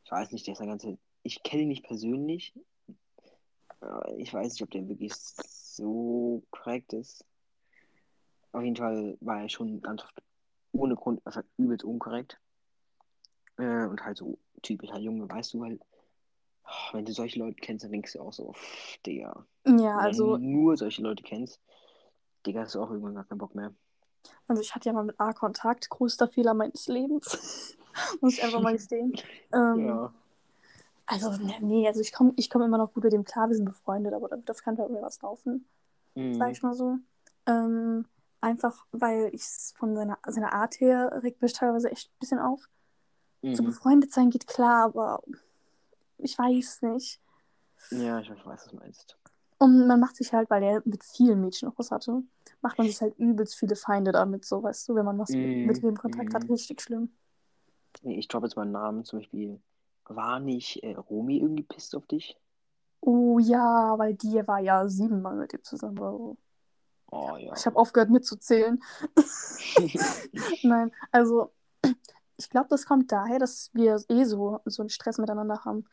S1: ich weiß nicht, der ist eine ganze. Ich kenne ihn nicht persönlich. Ich weiß nicht, ob der wirklich so korrekt ist. Auf jeden Fall war er schon ganz oft ohne Grund einfach übelst unkorrekt. Äh, und halt so typisch halt Junge, weißt du halt, oh, wenn du solche Leute kennst, dann denkst du auch so, pff, Digga.
S2: Ja,
S1: Wenn
S2: also,
S1: du nur solche Leute kennst, Digga, hast du auch irgendwann gar keinen Bock mehr.
S2: also ich hatte ja mal mit A Kontakt, größter Fehler meines Lebens. Muss ich einfach mal gestehen. Ähm,
S1: Ja.
S2: Also, ne- nee, also ich komme ich komm immer noch gut mit dem klar, wir sind befreundet, aber da- das kann halt mir was laufen,
S1: Mhm.
S2: sag ich mal so. Ähm, einfach, weil ich von seiner, seiner Art her regt mich teilweise echt ein bisschen auf. So
S1: Mhm.
S2: befreundet sein geht klar, aber ich weiß nicht.
S1: Ja, ich weiß, was du meinst.
S2: Und man macht sich halt, weil er mit vielen Mädchen noch was hatte, macht man sich halt übelst viele Feinde damit, so, weißt du, wenn man was mit,
S1: Mhm,
S2: mit dem Kontakt hat,
S1: mhm.
S2: richtig schlimm.
S1: Nee, ich droppe jetzt mal einen Namen, zum Beispiel. War nicht äh, Romy irgendwie pisst auf dich?
S2: Oh ja, weil die war ja siebenmal mit ihm zusammen. Wow.
S1: Oh ja.
S2: Ich habe aufgehört mitzuzählen. Nein, also ich glaube, das kommt daher, dass wir eh so, so einen Stress miteinander haben.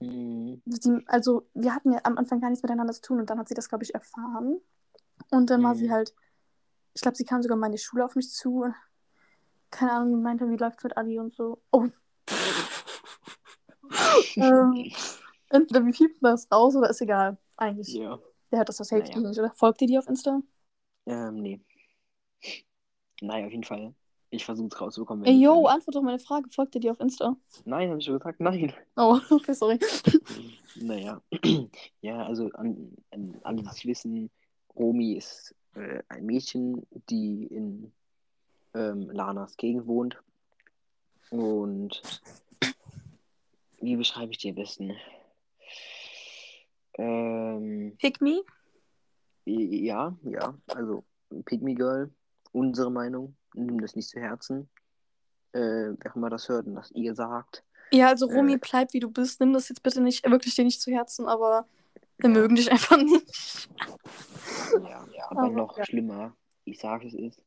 S1: Mhm.
S2: Sie, also wir hatten ja am Anfang gar nichts miteinander zu tun und dann hat sie das, glaube ich, erfahren. Und dann war sie
S1: Mhm.
S2: halt, ich glaube, sie kam sogar in meine Schule auf mich zu. und Keine Ahnung, meinte, wie läuft's mit Adi und so. Oh. ähm, entweder wir piepen das raus oder ist egal. Eigentlich.
S1: Ja.
S2: Der hört das was safe
S1: Naja.
S2: nicht, oder? Folgt ihr die auf Insta?
S1: Ähm, nee. Naja, auf jeden Fall. Ich versuche es rauszubekommen.
S2: Ey, yo, antwort doch meine Frage. Folgt ihr die auf Insta?
S1: Nein, habe ich schon gesagt, nein.
S2: Oh, okay, sorry.
S1: Naja. ja, also an, an alle, die wissen, Romy ist äh, ein Mädchen, die in ähm, Lanas Gegend wohnt. Und wie beschreibe ich die am besten? Ähm,
S2: Pick me?
S1: ja, ja, also Pygmy Girl, unsere Meinung, nimm das nicht zu Herzen. Äh, wer auch immer das hört und das ihr sagt.
S2: Ja, also Romy,
S1: Äh.
S2: bleib wie du bist. Nimm das jetzt bitte nicht, wirklich dir nicht zu Herzen, aber wir
S1: Ja.
S2: mögen dich einfach nicht.
S1: Ja, aber
S2: Aber,
S1: noch
S2: ja.
S1: schlimmer, ich sage es ist,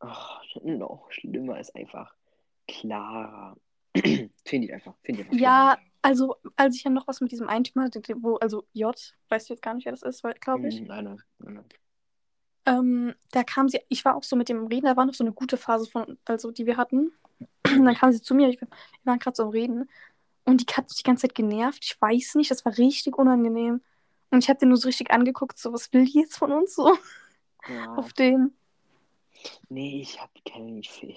S1: ach, noch schlimmer ist einfach Clara. finde ich einfach, finde ich einfach.
S2: Ja, also als ich ja noch was mit diesem einen Typen hatte, wo, also J, weißt du jetzt gar nicht, wer das ist, glaube ich.
S1: Nein, nein, nein, nein.
S2: Ähm, da kam sie, ich war auch so mit dem Reden, da war noch so eine gute Phase von, also die wir hatten. Und dann kam sie zu mir, ich, wir waren gerade so am Reden. Und die hat mich die ganze Zeit genervt. Ich weiß nicht, das war richtig unangenehm. Und ich habe den nur so richtig angeguckt, so, was will die jetzt von uns so
S1: Ja.
S2: auf den?
S1: Nee, ich hab keine nicht viel.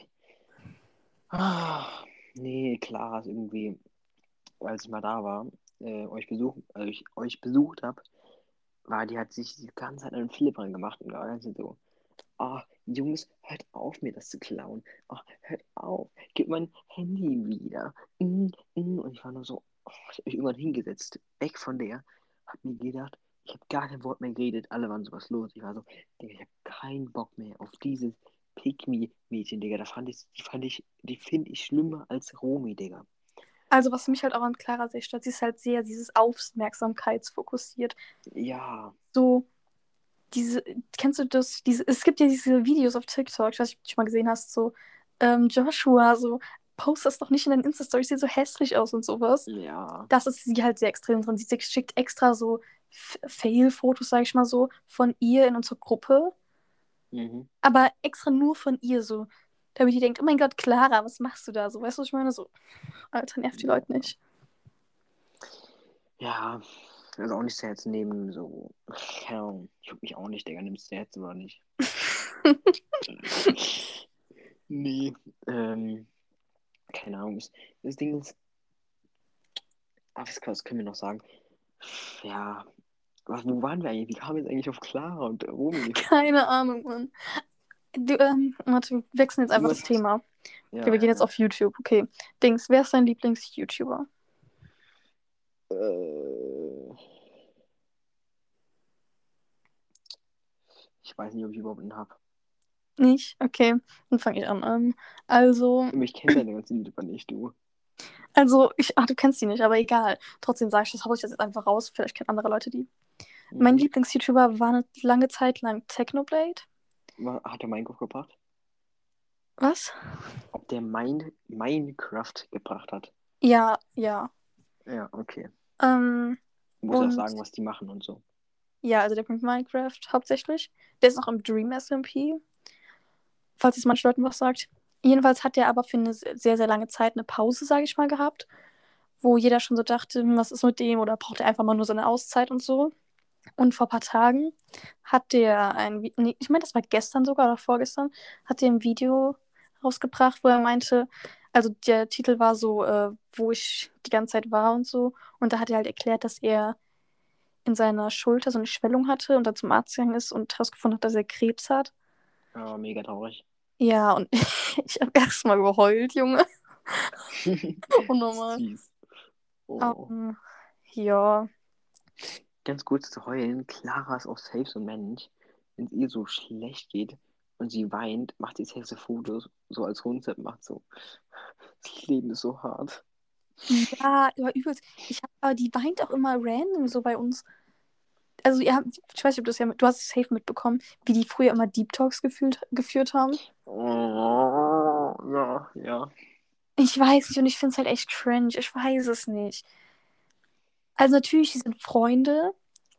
S1: Ah, nee, ist irgendwie, als ich mal da war, äh, euch besucht, also ich euch besucht habe, war, die hat sich die ganze Zeit einen Philipp gemacht und war ganz so, oh, Jungs, hört auf, mir das zu klauen. Oh, hört auf, gib mein Handy wieder. Mm, mm. Und ich war nur so, oh, ich habe mich irgendwann hingesetzt, weg von der, hab mir gedacht, ich habe gar kein Wort mehr geredet, alle waren sowas los. Ich war so, ich habe keinen Bock mehr auf dieses Pick-Me-Mädchen, Digga. Da fand ich, die fand ich, die finde ich schlimmer als Romy, Digga.
S2: Also, was mich halt auch an Clara sehr stört, sie ist halt sehr dieses Aufmerksamkeitsfokussiert.
S1: Ja.
S2: So, diese, kennst du das? Diese, es gibt ja diese Videos auf TikTok, ich weiß nicht, ob du schon mal gesehen hast, so, ähm, Joshua, so, post das doch nicht in deinen Insta-Stories, sieht so hässlich aus und sowas.
S1: Ja.
S2: Das ist sie halt sehr extrem drin. Sie schickt extra so Fail-Fotos, sag ich mal so, von ihr in unsere Gruppe.
S1: Mhm.
S2: Aber extra nur von ihr so. Damit die denkt, oh mein Gott, Clara, was machst du da? So, weißt du, was ich meine? So, Alter, nervt die Leute nicht.
S1: Ja, also auch nicht zu Herzen nehmen, so, keine Ahnung, ich juck mich auch nicht, Digga, nimmst du Herzen oder nicht? nee, ähm, keine Ahnung, das, Ding ist, was, was können wir noch sagen? Ja, was, wo waren wir eigentlich? Wie kamen wir jetzt eigentlich auf Clara und Romy?
S2: Keine Ahnung, Mann. Du, ähm, warte, wir wechseln jetzt einfach
S1: Was-
S2: das Thema.
S1: Ja,
S2: Okay, wir gehen jetzt auf YouTube. Okay. Dings, wer ist dein Lieblings-YouTuber?
S1: Äh, ich weiß nicht, ob ich überhaupt einen habe.
S2: Nicht? Okay, dann fange ich an. Ähm, also,
S1: Ich kenne deine ganzen YouTuber nicht, du.
S2: also, ich, ach, du kennst die nicht, aber egal. Trotzdem sage ich das, hau ich das jetzt einfach raus. Vielleicht kennen andere Leute die. Mein
S1: Mhm.
S2: Lieblings-YouTuber war eine lange Zeit lang Technoblade.
S1: Hat der Minecraft gebracht?
S2: Was?
S1: Ob der Min Minecraft gebracht hat?
S2: Ja, ja.
S1: Ja, okay.
S2: Ähm,
S1: Du musst auch
S2: Und-
S1: sagen, was die machen und so.
S2: ja, also der bringt Minecraft hauptsächlich. Der ist auch im Dream SMP. Falls es manchen Leuten was sagt. Jedenfalls hat der aber für eine sehr, sehr lange Zeit eine Pause, sage ich mal, gehabt. Wo jeder schon so dachte, hm, was ist mit dem? Oder braucht er einfach mal nur seine Auszeit und so. Und vor ein paar Tagen hat der ein, nee, ich meine, das war gestern sogar oder vorgestern, hat der ein Video rausgebracht, wo er meinte, also der Titel war so, äh, wo ich die ganze Zeit war und so. Und da hat er halt erklärt, dass er in seiner Schulter so eine Schwellung hatte und dann zum Arzt gegangen ist und herausgefunden hat, dass er Krebs hat.
S1: Ja, mega traurig.
S2: Ja, und ich habe erstmal geheult, Junge. Unnormal.
S1: Süß. Oh.
S2: Ähm, ja,
S1: Ganz kurz zu heulen. Clara ist auch safe so ein Mensch. Wenn es ihr so schlecht geht und sie weint, macht sie safe so Fotos, so als Rundset macht so. Das Leben ist so hart.
S2: ja, aber übelst. Ich hab, aber die weint auch immer random so bei uns. Also, ihr habt, ich weiß nicht, ob du es ja, du hast es safe mitbekommen, wie die früher immer Deep Talks gefühlt, geführt haben.
S1: Oh, ja, ja.
S2: Ich weiß nicht und ich finde es halt echt cringe. Ich weiß es nicht. Also natürlich, die sind Freunde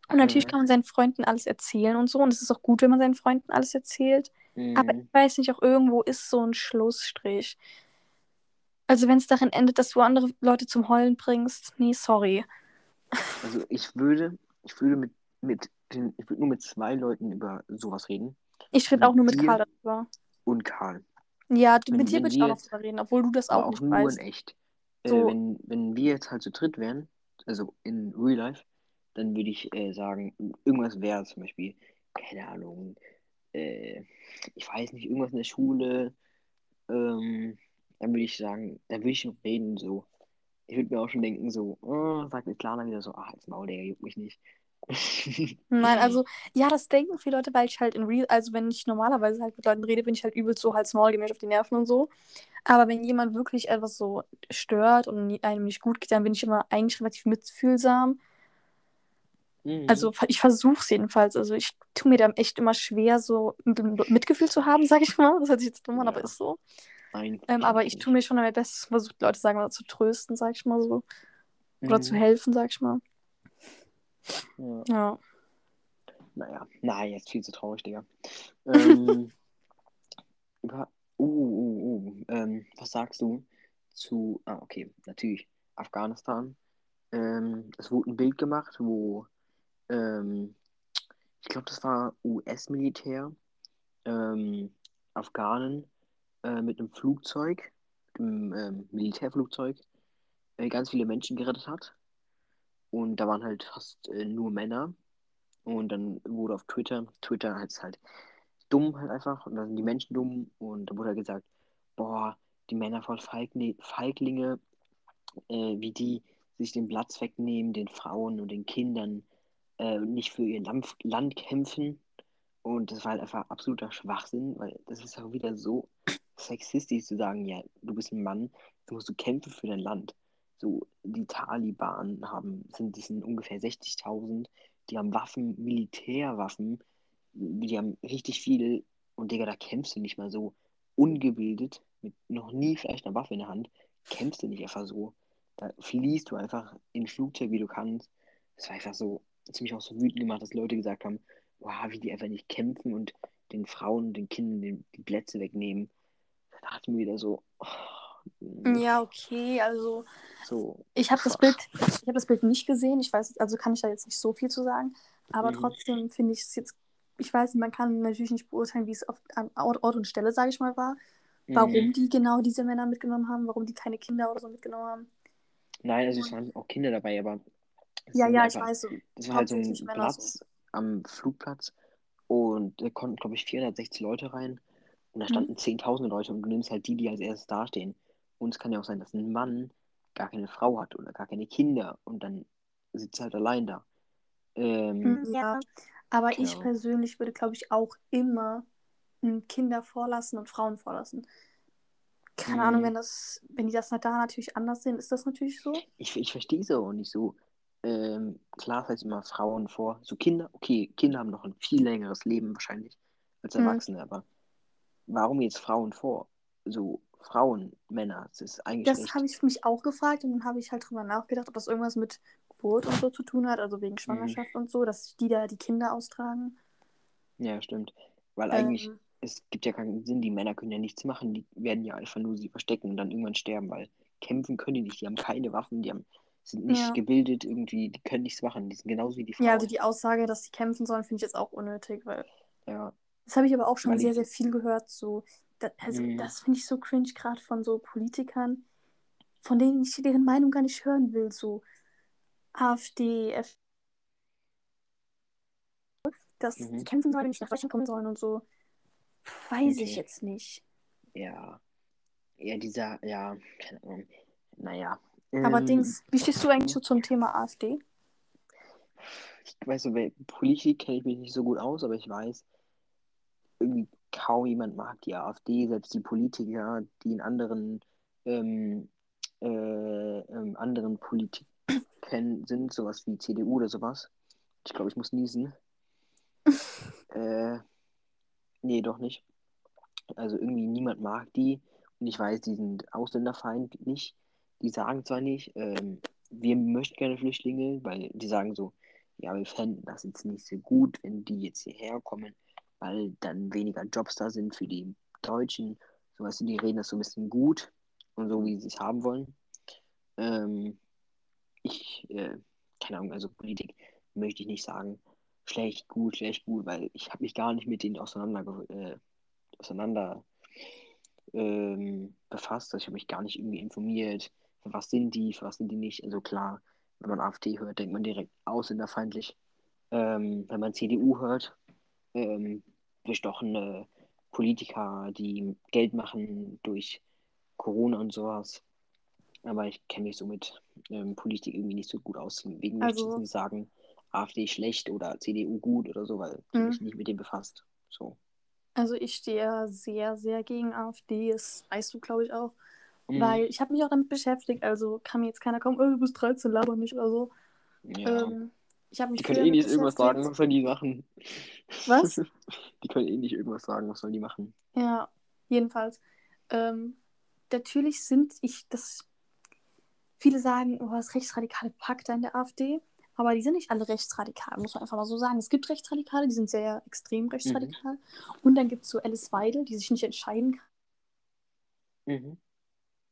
S2: und natürlich
S1: Mhm.
S2: kann man seinen Freunden alles erzählen und so und es ist auch gut, wenn man seinen Freunden alles erzählt. Aber
S1: Mhm.
S2: ich weiß nicht, auch irgendwo ist so ein Schlussstrich. Also wenn es darin endet, dass du andere Leute zum Heulen bringst, nee, sorry.
S1: Also ich würde, ich würde mit, mit den, ich würde nur mit zwei Leuten über sowas reden.
S2: Ich rede auch nur mit Karl darüber.
S1: Und Karl.
S2: Ja, du, mit dir würde ich auch noch drüber reden, obwohl du das
S1: Aber
S2: auch
S1: auch
S2: nicht
S1: nur
S2: weißt.
S1: in echt. Äh,
S2: So.
S1: wenn, wenn wir jetzt halt zu dritt wären, also in Real Life, dann würde ich äh, sagen, irgendwas wäre zum Beispiel, keine Ahnung, äh, ich weiß nicht, irgendwas in der Schule, ähm, dann würde ich sagen, dann würde ich reden, so. Ich würde mir auch schon denken, so, oh, sagt mir Klarna wieder so, ach, jetzt Maul, der juckt mich nicht.
S2: Nein, also, ja, das denken viele Leute, weil ich halt in Real, also wenn ich normalerweise halt mit Leuten rede, bin ich halt übelst so halt small, mir auf die Nerven und so. Aber wenn jemand wirklich etwas so stört und einem nicht gut geht, dann bin ich immer eigentlich relativ mitfühlsam.
S1: Mhm.
S2: Also ich versuche es jedenfalls. Also ich tue mir da echt immer schwer, so Mitgefühl zu haben, sag ich mal. Das hört sich jetzt dumm an, aber
S1: Ja.
S2: ist so.
S1: Nein,
S2: Ähm, aber ich tue mir schon mein Bestes, versuche Leute, sagen wir, mal, zu trösten, sag ich mal so. Oder zu
S1: Mhm.
S2: helfen, sag ich mal.
S1: Ja.
S2: Ja.
S1: Naja, nein, jetzt viel zu traurig, Digga. Ähm, über, uh, uh, uh, ähm, was sagst du zu, ah, okay, natürlich, Afghanistan. Ähm, es wurde ein Bild gemacht, wo, ähm, ich glaube, das war US-Militär, ähm, Afghanen äh, mit einem Flugzeug, einem ähm, Militärflugzeug, äh, ganz viele Menschen gerettet hat. Und da waren halt fast äh, nur Männer. Und dann wurde auf Twitter, Twitter ist halt dumm halt einfach. Und da sind die Menschen dumm. Und da wurde halt gesagt, boah, die Männer voll Feigli Feiglinge, äh, wie die sich den Platz wegnehmen, den Frauen und den Kindern äh, nicht für ihr Land, Land kämpfen. Und das war halt einfach absoluter Schwachsinn, weil das ist auch wieder so sexistisch zu sagen, ja, du bist ein Mann, du musst du kämpfen für dein Land. So, die Taliban haben, sind, das sind ungefähr 60.000, die haben Waffen, Militärwaffen, die haben richtig viel und Digga, da kämpfst du nicht mal so ungebildet, mit noch nie vielleicht einer Waffe in der Hand, kämpfst du nicht einfach so. Da fließt du einfach in Flugzeug, wie du kannst. Das war einfach so, ziemlich auch so wütend gemacht, dass Leute gesagt haben, wow, wie die einfach nicht kämpfen und den Frauen, den Kindern die Plätze wegnehmen. Da dachte ich mir wieder so, oh,
S2: Ja, okay, also
S1: so.
S2: ich habe das. Bild, ich habe das Bild nicht gesehen. Ich weiß, also kann ich da jetzt nicht so viel zu sagen. Aber
S1: Mhm.
S2: trotzdem finde ich es jetzt, ich weiß nicht, man kann natürlich nicht beurteilen, wie es auf, an Ort, und Stelle, sage ich mal, war. Warum
S1: Mhm.
S2: die genau diese Männer mitgenommen haben, warum die keine Kinder oder so mitgenommen haben.
S1: Nein, also es waren auch Kinder dabei, aber
S2: Ja, ja, ich
S1: einfach-
S2: weiß. So.
S1: Das war halt so ein Platz am Flugplatz und da konnten, glaube ich, 460 Leute rein und da
S2: Mhm.
S1: standen 10.000 Leute und du nimmst halt die, die als erstes dastehen. Und es kann ja auch sein, dass ein Mann gar keine Frau hat oder gar keine Kinder und dann sitzt er halt allein da. Ähm,
S2: Mhm, Ja, aber ich
S1: Genau.
S2: persönlich würde, glaube ich, auch immer m, Kinder vorlassen und Frauen vorlassen. Keine
S1: Mhm.
S2: Ahnung, wenn das, wenn die das da natürlich anders sehen, ist das natürlich so.
S1: ich, ich verstehe es auch nicht so. Ähm, klar, es heißt immer Frauen vor. So Kinder, okay, Kinder haben noch ein viel längeres Leben wahrscheinlich als
S2: Mhm.
S1: Erwachsene, aber warum jetzt Frauen vor? So Frauen, Männer, das ist ein
S2: Das habe ich mich auch gefragt und dann habe ich halt drüber nachgedacht, ob das irgendwas mit Geburt und so zu tun hat, also
S1: Mhm.
S2: wegen Schwangerschaft und so, dass die da die Kinder austragen.
S1: Ja, stimmt. Weil eigentlich,
S2: Ähm,
S1: es gibt ja keinen Sinn, die Männer können ja nichts machen, die werden ja einfach nur sie verstecken und dann irgendwann sterben, weil kämpfen können die nicht, die haben keine Waffen, die haben, sind nicht
S2: Ja.
S1: gebildet irgendwie, die können nichts machen, die sind genauso wie die Frauen.
S2: ja, also die Aussage, dass sie kämpfen sollen, finde ich jetzt auch unnötig, weil
S1: Ja,
S2: das habe ich aber auch schon
S1: Weil
S2: sehr, sehr viel gehört. So, da, also
S1: Mhm.
S2: das finde ich so cringe, gerade von so Politikern, von denen ich deren Meinung gar nicht hören will. So AfD, F dass
S1: Mhm.
S2: sie kämpfen sollen, nicht nach Deutschland kommen sollen und so. Weiß ich
S1: Okay.
S2: jetzt nicht.
S1: ja. Ja, dieser, ja, keine Ahnung. Naja.
S2: Aber
S1: Ähm,
S2: Dings, wie stehst du eigentlich so zum Thema AfD?
S1: ich weiß so, Politik kenne ich mich nicht so gut aus, aber ich weiß, irgendwie kaum jemand mag die AfD, selbst die Politiker, die in anderen, ähm, äh, ähm, anderen Politiken sind, sowas wie CDU oder sowas. Ich glaube, ich muss niesen. äh, nee, doch nicht. Also irgendwie niemand mag die. Und ich weiß, die sind ausländerfeindlich. Die sagen zwar nicht, ähm, wir möchten keine Flüchtlinge, weil die sagen so, ja, wir fänden das jetzt nicht so gut, wenn die jetzt hierher kommen, weil dann weniger Jobs da sind für die Deutschen. So weißt du, die reden das so ein bisschen gut und so, wie sie es haben wollen. Ähm, ich, äh, keine Ahnung, also Politik möchte ich nicht sagen, schlecht, gut, schlecht, gut, weil ich habe mich gar nicht mit denen auseinander, äh, auseinander ähm, befasst. Also ich habe mich gar nicht irgendwie informiert, für was sind die, für was sind die nicht. Also klar, wenn man AfD hört, denkt man direkt ausländerfeindlich. Ähm, wenn man CDU hört, ähm, bestochene Politiker, die Geld machen durch Corona und sowas. Aber ich kenne mich so mit ähm, Politik irgendwie nicht so gut aus. Deswegen möchte ich
S2: Also-
S1: nicht sagen, AfD schlecht oder CDU gut oder so, weil ich mich nicht mit dem befasst. So.
S2: Also ich stehe ja sehr, sehr gegen AfD, das weißt du, glaube ich, auch.
S1: Mhm.
S2: Weil ich habe mich auch damit beschäftigt, also kann mir jetzt keiner kommen, oh, du bist 13, laber nicht oder so.
S1: Ja.
S2: Ähm, ich habe mich
S1: Die können eh nicht irgendwas sagen, was sollen die machen?
S2: Was?
S1: Die können eh nicht irgendwas sagen, was sollen die machen?
S2: Ja, jedenfalls. Ähm, natürlich sind ich, das. Viele sagen, oh, das rechtsradikale Pakt in der AfD. Aber die sind nicht alle rechtsradikal, muss man einfach mal so sagen. Es gibt Rechtsradikale, die sind sehr extrem rechtsradikal. Und dann gibt es so Alice Weidel, die sich nicht entscheiden kann,
S1: Mhm.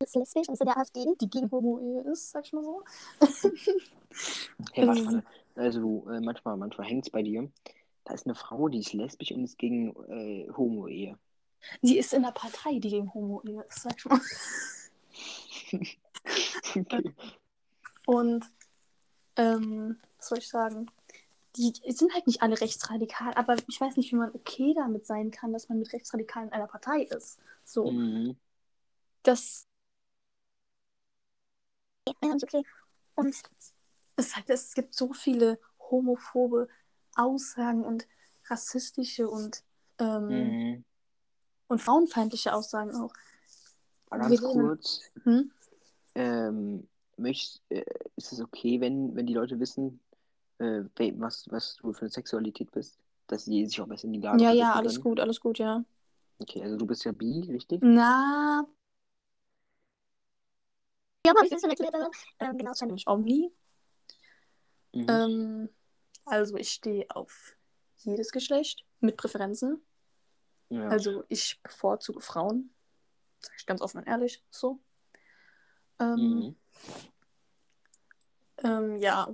S2: ist lesbisch und ist in der AfD, die gegen Homo-Ehe ist, sag ich mal so.
S1: Hey, warte, warte. Also, äh, manchmal, manchmal hängt es bei dir. Da ist eine Frau, die ist lesbisch und ist gegen äh, Homo-Ehe.
S2: Sie ist in der Partei, die gegen Homo-Ehe ist, sag ich mal.
S1: okay.
S2: Und ähm, was soll ich sagen? Die sind halt nicht alle rechtsradikal, aber ich weiß nicht, wie man okay damit sein kann, dass man mit Rechtsradikalen in einer Partei ist. So,
S1: Mhm.
S2: das. Ja, okay. Und es, halt, es gibt so viele homophobe Aussagen und rassistische und, ähm,
S1: Mhm.
S2: und frauenfeindliche Aussagen auch.
S1: Ganz kurz,
S2: Hm?
S1: ähm, möchtest, äh, ist es okay, wenn, wenn die Leute wissen, äh, was, was du für eine Sexualität bist? Dass sie sich auch besser in die Lage
S2: Ja, ja, alles
S1: können?
S2: gut, alles gut, ja.
S1: Okay, also du bist ja bi, richtig?
S2: Na. Ja, aber ich bin ähm, genau, ich nämlich Omni.
S1: Mhm.
S2: Ähm, also ich stehe auf jedes Geschlecht mit Präferenzen.
S1: ja.
S2: Also ich bevorzuge Frauen. Sag ich ganz offen und ehrlich, so. Ähm,
S1: mhm.
S2: ähm, ja,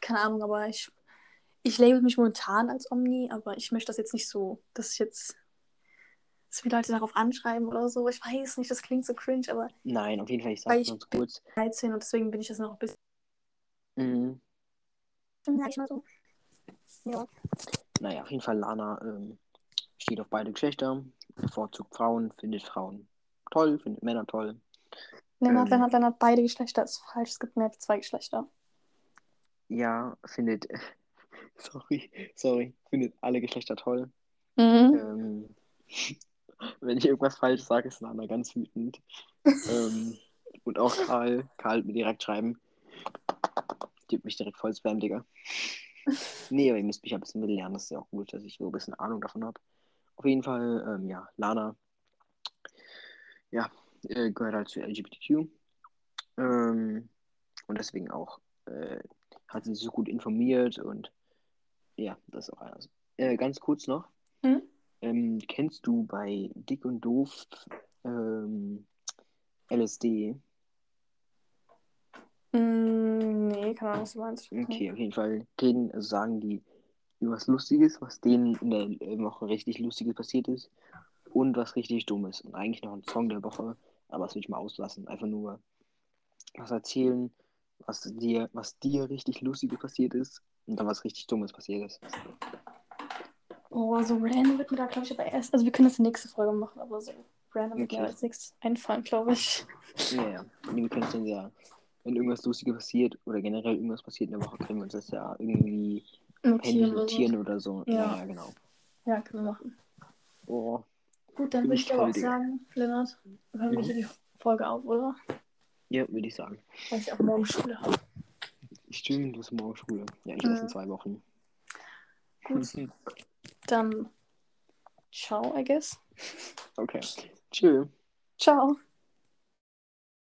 S2: keine Ahnung, aber ich, ich label mich momentan als Omni, aber ich möchte das jetzt nicht so, dass ich jetzt, dass viele Leute darauf anschreiben oder so. Ich weiß nicht, das klingt so cringe, aber
S1: Nein, auf jeden Fall, ich
S2: Weil
S1: sag
S2: ich
S1: ganz kurz.
S2: 13 und deswegen bin ich das noch ein bisschen,
S1: Mhm.
S2: Sag ich mal so. Ja.
S1: Naja, auf jeden Fall, Lana ähm, steht auf beide Geschlechter, bevorzugt Frauen, findet Frauen toll, findet Männer toll.
S2: Lennart,
S1: Ähm.
S2: Lennart, Lennart, beide Geschlechter ist falsch. Es gibt mehr als zwei Geschlechter.
S1: Ja, findet, sorry, sorry, findet alle Geschlechter toll.
S2: Mhm.
S1: Ähm, wenn ich irgendwas falsch sage, ist Lana ganz wütend. ähm, und auch Karl, Karl mir direkt schreiben. Gibt mich direkt voll Spam, Digga. Nee, aber ihr müsst mich ein bisschen mitlernen, das ist ja auch gut, dass ich so ein bisschen Ahnung davon habe. Auf jeden Fall, ähm, ja, Lana, ja, äh, gehört halt zu LGBTQ. Ähm, und deswegen auch äh, hat sie sich so gut informiert und ja, das ist auch alles. Äh, ganz kurz noch,
S2: Hm?
S1: ähm, kennst du bei Dick und Doof ähm, LSD?
S2: Mm, nee, keine Ahnung, was du meinst.
S1: Okay, auf jeden Fall also sagen die irgendwas Lustiges, was denen in der Woche richtig Lustiges passiert ist und was richtig Dummes. Und eigentlich noch ein Song der Woche, aber das will ich mal auslassen. Einfach nur was erzählen, was dir, was dir richtig Lustiges passiert ist und dann was richtig Dummes passiert ist.
S2: Oh, so random wird mir da, glaube ich, aber erst. Also, wir können das in der nächsten Folge machen, aber so random wird mir
S1: Okay.
S2: als nichts einfallen, glaube ich.
S1: Ja, ja. Wir können es dann ja, wenn irgendwas Lustiges passiert oder generell irgendwas passiert in der Woche, können wir uns das ja irgendwie Handy
S2: Notieren oder so.
S1: notieren oder so.
S2: Ja.
S1: Ja, genau.
S2: Ja, können wir machen.
S1: Oh,
S2: Gut, dann würde
S1: ich
S2: aber auch sagen, Lennart, hören wir
S1: Mhm.
S2: hier die Folge auf, oder?
S1: ja, würde ich sagen.
S2: Weil ich auch morgen Schule habe.
S1: Stimmt, du hast morgen Schule. Ja, ich
S2: Mhm.
S1: erst in zwei Wochen.
S2: Gut, dann ciao, I guess.
S1: Okay. Tschüss.
S2: Ciao.